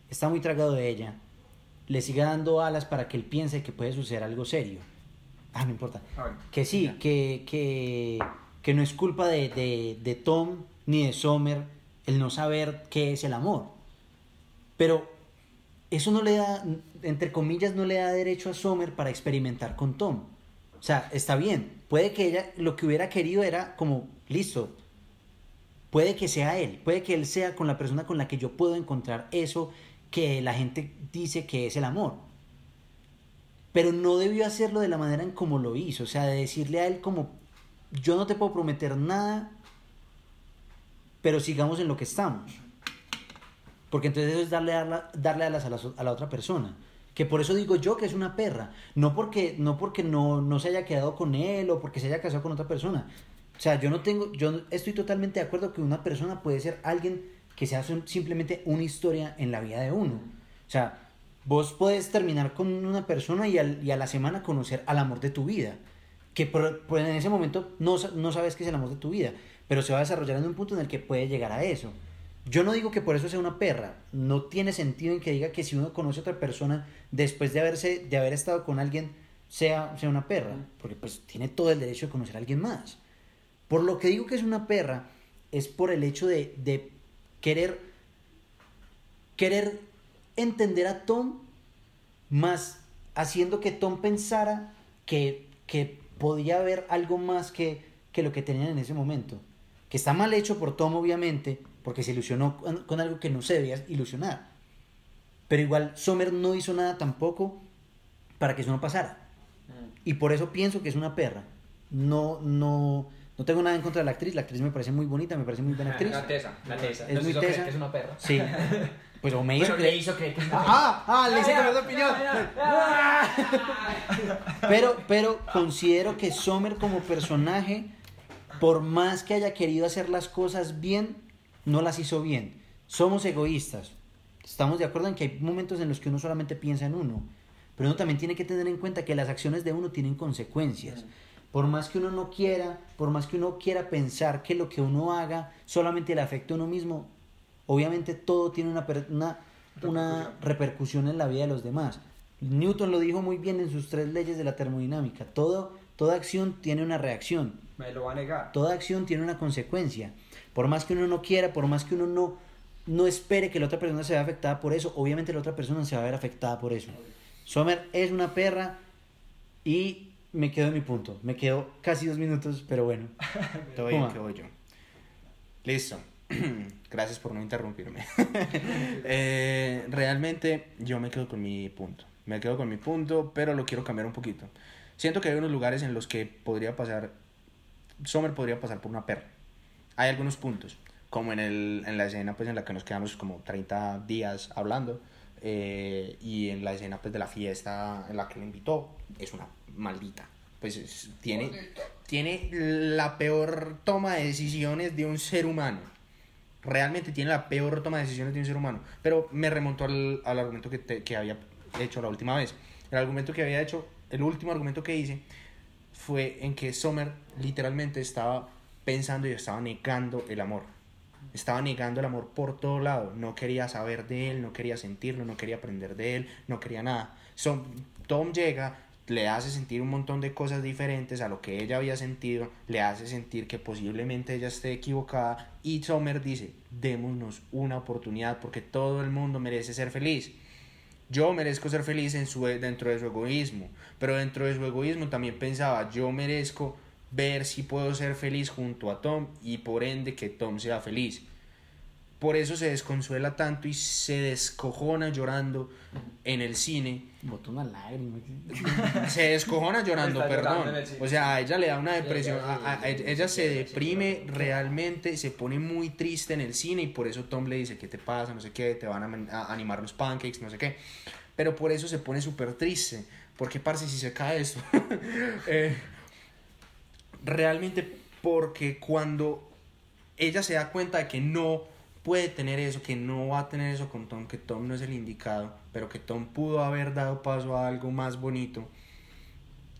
está muy tragado de ella, le siga dando alas para que él piense que puede suceder algo serio. Ah, no importa. Que sí, que, que, que no es culpa de, de, de Tom ni de Sommer el no saber qué es el amor. Pero eso no le da, entre comillas, no le da derecho a Sommer para experimentar con Tom. O sea, está bien. Puede que ella lo que hubiera querido era como, listo, puede que sea él, puede que él sea con la persona con la que yo puedo encontrar eso que la gente dice que es el amor pero no debió hacerlo de la manera en como lo hizo, o sea, de decirle a él como, yo no te puedo prometer nada, pero sigamos en lo que estamos. Porque entonces eso es darle, ala- darle alas a la, a la otra persona. Que por eso digo yo que es una perra. No porque no, porque no, no se haya quedado con él o porque se haya casado con otra persona. O sea, yo no tengo, yo estoy totalmente de acuerdo que una persona puede ser alguien que sea sim- simplemente una historia en la vida de uno. O sea, vos puedes terminar con una persona y, al- y a la semana conocer al amor de tu vida. Que por, por en ese momento no, no sabes que es el amor de tu vida, pero se va a desarrollar en un punto en el que puede llegar a eso. Yo no digo que por eso sea una perra. No tiene sentido en que diga que si uno conoce a otra persona después de haberse, de haber estado con alguien, sea, sea una perra. Porque pues tiene todo el derecho de conocer a alguien más. Por lo que digo que es una perra, es por el hecho de, de querer, querer entender a Tom, más haciendo que Tom pensara que, que podía haber algo más que, que lo que tenían en ese momento. Que está mal hecho por Tom, obviamente, porque se ilusionó con, con algo que no se debía ilusionar. Pero igual, Sommer no hizo nada tampoco para que eso no pasara. Y por eso pienso que es una perra. No, no, no tengo nada en contra de la actriz. La actriz me parece muy bonita, me parece muy buena actriz. La tesa. La tesa. Es Nos muy hizo creer que es una perra. Sí. Pues o me hizo creer- le hizo creer que es una perra. Ah, ah, le hice cambiar de opinión. Pero, pero considero que Sommer como personaje, por más que haya querido hacer las cosas bien, no las hizo bien. Somos egoístas. Estamos de acuerdo en que hay momentos en los que uno solamente piensa en uno. Pero uno también tiene que tener en cuenta que las acciones de uno tienen consecuencias. Por más que uno no quiera, por más que uno quiera pensar que lo que uno haga solamente le afecta a uno mismo, obviamente todo tiene una, una, una repercusión en la vida de los demás. Newton lo dijo muy bien en sus tres leyes de la termodinámica. Todo, toda acción tiene una reacción. Me lo va a negar. Toda acción tiene una consecuencia. Por más que uno no quiera, por más que uno no, no espere que la otra persona se vea afectada por eso, obviamente la otra persona se va a ver afectada por eso. Sommer es una perra y me quedo en mi punto. Me quedo casi dos minutos, pero bueno. Voy, Puma. que voy yo. Listo. Gracias por no interrumpirme. Eh, realmente yo me quedo con mi punto. Me quedo con mi punto, pero lo quiero cambiar un poquito. Siento que hay unos lugares en los que podría pasar, Sommer podría pasar por una perra. Hay algunos puntos, como en, el, en la escena pues, en la que nos quedamos como 30 días hablando, eh, y en la escena pues, de la fiesta en la que le invitó, es una maldita. Pues es- tiene, tiene la peor toma de decisiones de un ser humano. Realmente tiene la peor toma de decisiones de un ser humano. Pero me remontó al, al argumento que, te- que había hecho la última vez. El argumento que había hecho, el último argumento que hice, fue en que Sommer literalmente estaba pensando y estaba negando el amor. Estaba negando el amor por todo lado. No quería saber de él, no quería sentirlo, no quería aprender de él, no quería nada. Tom llega, le hace sentir un montón de cosas diferentes a lo que ella había sentido, le hace sentir que posiblemente ella esté equivocada y Summer dice, démonos una oportunidad porque todo el mundo merece ser feliz. Yo merezco ser feliz en su, dentro de su egoísmo, pero dentro de su egoísmo también pensaba, yo merezco ver si puedo ser feliz junto a Tom y por ende que Tom sea feliz. Por eso se desconsuela tanto y se descojona llorando en el cine. Botó una lágrima. Se descojona llorando, perdón. O sea, a ella le da una depresión. a- a- ella se deprime realmente, se pone muy triste en el cine y por eso Tom le dice, ¿qué te pasa? No sé qué, te van a animar los pancakes, no sé qué. Pero por eso se pone súper triste. Porque, parce, si se cae esto. Eh, realmente porque cuando ella se da cuenta de que no puede tener eso, que no va a tener eso con Tom, que Tom no es el indicado, pero que Tom pudo haber dado paso a algo más bonito,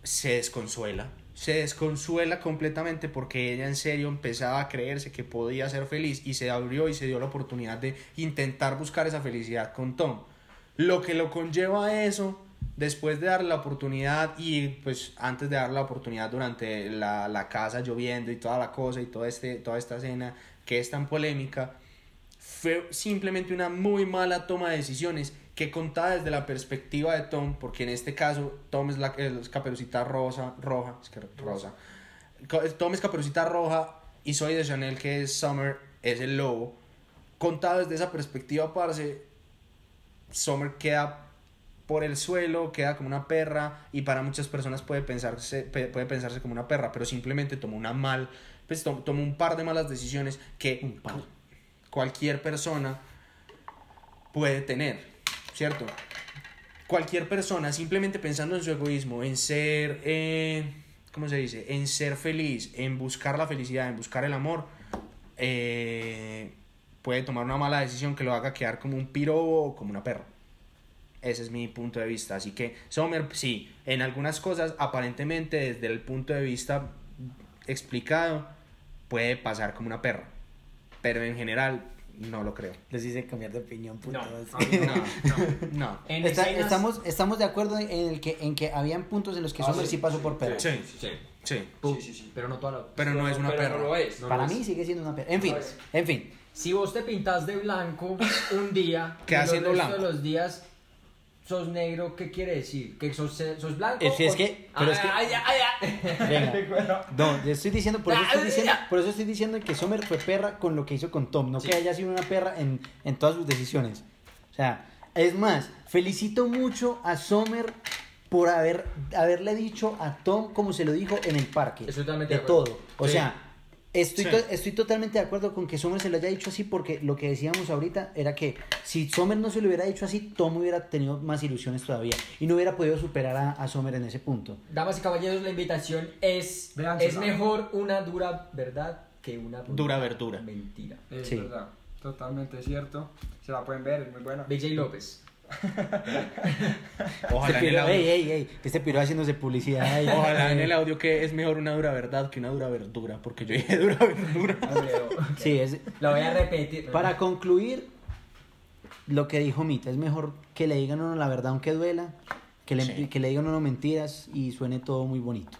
se desconsuela. Se desconsuela completamente porque ella en serio empezaba a creerse que podía ser feliz y se abrió y se dio la oportunidad de intentar buscar esa felicidad con Tom. Lo que lo conlleva a eso, después de darle la oportunidad y pues antes de darle la oportunidad durante la, la casa lloviendo y toda la cosa y toda, este, toda esta escena que es tan polémica, fue simplemente una muy mala toma de decisiones que contada desde la perspectiva de Tom, porque en este caso Tom es la es caperucita rosa, roja, es que rosa. Tom es caperucita roja y soy de Chanel que es Summer, es el lobo. Contado desde esa perspectiva, parce, Summer queda por el suelo, queda como una perra y para muchas personas puede pensarse, pe- puede pensarse como una perra, pero simplemente tomó una mal, pues tom- tomó un par de malas decisiones que Un par. Cualquier persona puede tener, ¿cierto? Cualquier persona simplemente pensando en su egoísmo, en ser, eh, ¿cómo se dice? En ser feliz, en buscar la felicidad, en buscar el amor, eh, puede tomar una mala decisión que lo haga quedar como un piro o como una perra. Ese es mi punto de vista. Así que Sommer, sí, en algunas cosas, aparentemente desde el punto de vista explicado, puede pasar como una perra. Pero en general, no lo creo. Les hice cambiar de opinión, puto. No, No, no, no. En Está- escenas- estamos, estamos de acuerdo en el que, en que habían puntos en los que Ah, Summer sí. sí pasó por perro. Sí, Sí, sí. sí, sí, sí, pero no toda la... Pero no es una pero perra. No lo es. no Para lo mí es. sigue siendo una perra. En fin, en fin. Si vos te pintas de blanco un día siendo restos blanco. de los días sos negro, ¿qué quiere decir? ¿Que sos, sos blanco? Es que- es o- que- pero es que- Ay, ay, ay, Venga. No, estoy diciendo, por eso estoy diciendo, por eso estoy diciendo que Sommer fue perra con lo que hizo con Tom, no que haya sido una perra en, en todas sus decisiones. O sea, es más, felicito mucho a Sommer por haber haberle dicho a Tom como se lo dijo en el parque. Totalmente de de todo. O Sí. sea, estoy, Sí. to- estoy totalmente de acuerdo con que Sommer se lo haya dicho así porque lo que decíamos ahorita era que si Sommer no se lo hubiera dicho así, Tom hubiera tenido más ilusiones todavía y no hubiera podido superar a, a Sommer en ese punto. Damas y caballeros, la invitación es, es mejor una dura verdad que una Dura verdura. mentira. Es Sí. verdad. Totalmente cierto. Se la pueden ver, es muy buena. BJ López. Ojalá en Este el audio. ey, ey, ey, este piro haciéndose publicidad. Ojalá en el audio que es mejor una dura verdad que una dura verdura, porque yo dije dura verdura. Sí, es, La voy a repetir. para concluir, lo que dijo Mita, es mejor que le digan a uno la verdad aunque duela, que le, Sí. que le digan a uno mentiras y suene todo muy bonito.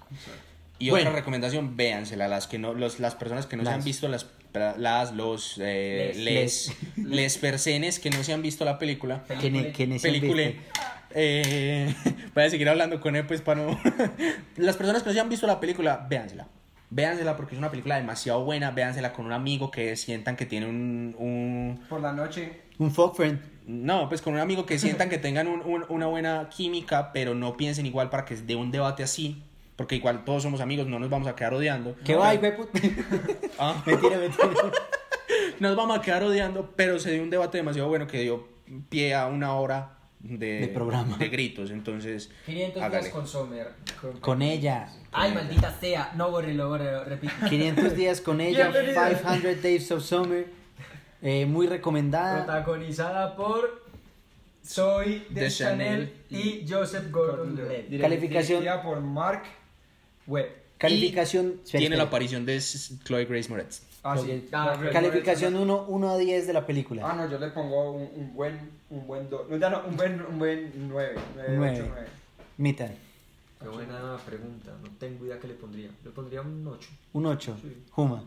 Y Bueno. otra recomendación, véansela, las que no, los, las personas que no se han visto las, las los eh, Les. les, les personas que no se han visto la película, película, eh, voy a seguir hablando con él pues para no, las personas que no se han visto la película, véansela. Véansela porque es una película demasiado buena, véansela con un amigo que sientan que tiene un, un Por la noche. Un fuck friend. no, pues con un amigo que sientan que tengan un- un- una buena química, pero no piensen igual para que de un debate así, porque igual todos somos amigos, no nos vamos a quedar odiando. ¿Qué va, hijo de puta? Ah, Mentira, mentira. nos vamos a quedar odiando, pero se dio un debate demasiado bueno que dio pie a una hora de, De programa. de gritos, entonces 500 hágale. días con Sommer. Con ella. Ay, maldita sea. No, bórrelo, bórrelo, repito. 500 días con ella, Bienvenida. 500 Days of Summer. eh, muy recomendada. Protagonizada por Soy de, De Chanel, Chanel y Joseph Gordon-Levitt. Calificación. dirigida por Mark Webb. Calificación. espera, Tiene la aparición de Chloe Grace Moretz. Ah, sí. Ah. Calificación 1, 1 a 10 de la película. Ah, no, yo le pongo un, un buen, un buen no, ya no, un buen, un buen 9, 9, Nueve. 8, 9. Mitad. Qué buena pregunta. No tengo idea qué le pondría. Le pondría un 8. Un 8. Sí. Juma.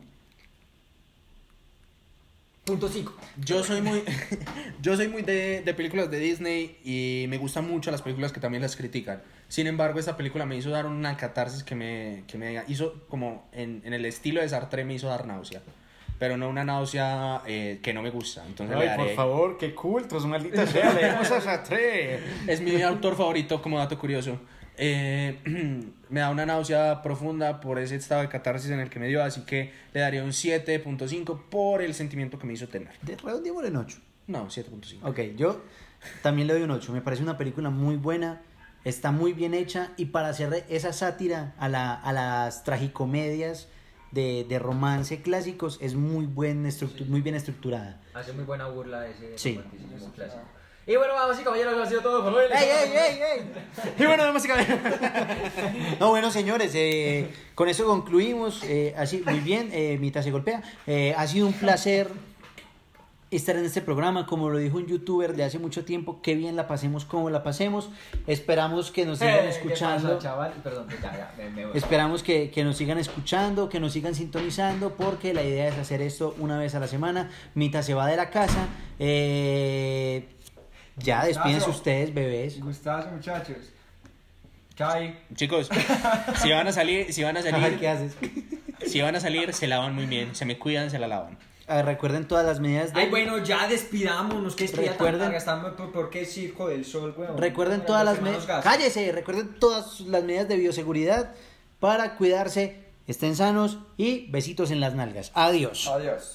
Punto 5. Yo soy muy, yo soy muy de, de películas de Disney y me gustan mucho las películas que también las critican. Sin embargo, esta película me hizo dar una catarsis que me, que me hizo, como en, en el estilo de Sartre, me hizo dar náusea. Pero no una náusea eh, que no me gusta. Entonces le daré- favor, qué cultos, maldita sea, leemos a Sartre. Es mi autor favorito, como dato curioso. Eh, me da una náusea profunda por ese estado de catarsis en el que me dio, así que le daría un 7.5 por el sentimiento que me hizo tener. De redondeémoslo en 8. No, 7.5. Ok, yo también le doy un 8. Me parece una película muy buena, está muy bien hecha y para hacer esa sátira a, la, a las tragicomedias de, de romance clásicos es muy, buen estructu- muy bien estructurada. Hace muy buena burla ese Sí. romanticismo clásico. Y bueno, vamos y caballeros, ha sido todo por hoy. ¡Ey, ey, ey, ey! Y bueno, damas y caballeros. No, bueno, señores, eh, con eso concluimos. eh, así, muy bien, eh, mitad se golpea. Eh, ha sido un placer estar en este programa. Como lo dijo un youtuber de hace mucho tiempo, qué bien la pasemos, cómo la pasemos. Esperamos que nos sigan Eh, ¿qué escuchando. pasa, chaval? Perdón, ya, ya, me, me voy. Esperamos que, que nos sigan escuchando, que nos sigan sintonizando, porque la idea es hacer esto una vez a la semana. Mita se va de la casa. Eh, ya, despídense ustedes, bebés. Gustazo, muchachos. Chicos, si van a salir, si van a salir, ¿Qué haces? si van a salir, se lavan muy bien, se me cuidan, se la lavan. Ah, recuerden todas las medidas de... Ay, bueno, ya despidámonos. Que tan Recuerden- larga. Estamos por, por qué circo del sol, weón. Recuerden todas las medidas... ¡Cállese! Recuerden todas las medidas de bioseguridad para cuidarse. Estén sanos y besitos en las nalgas. Adiós. Adiós.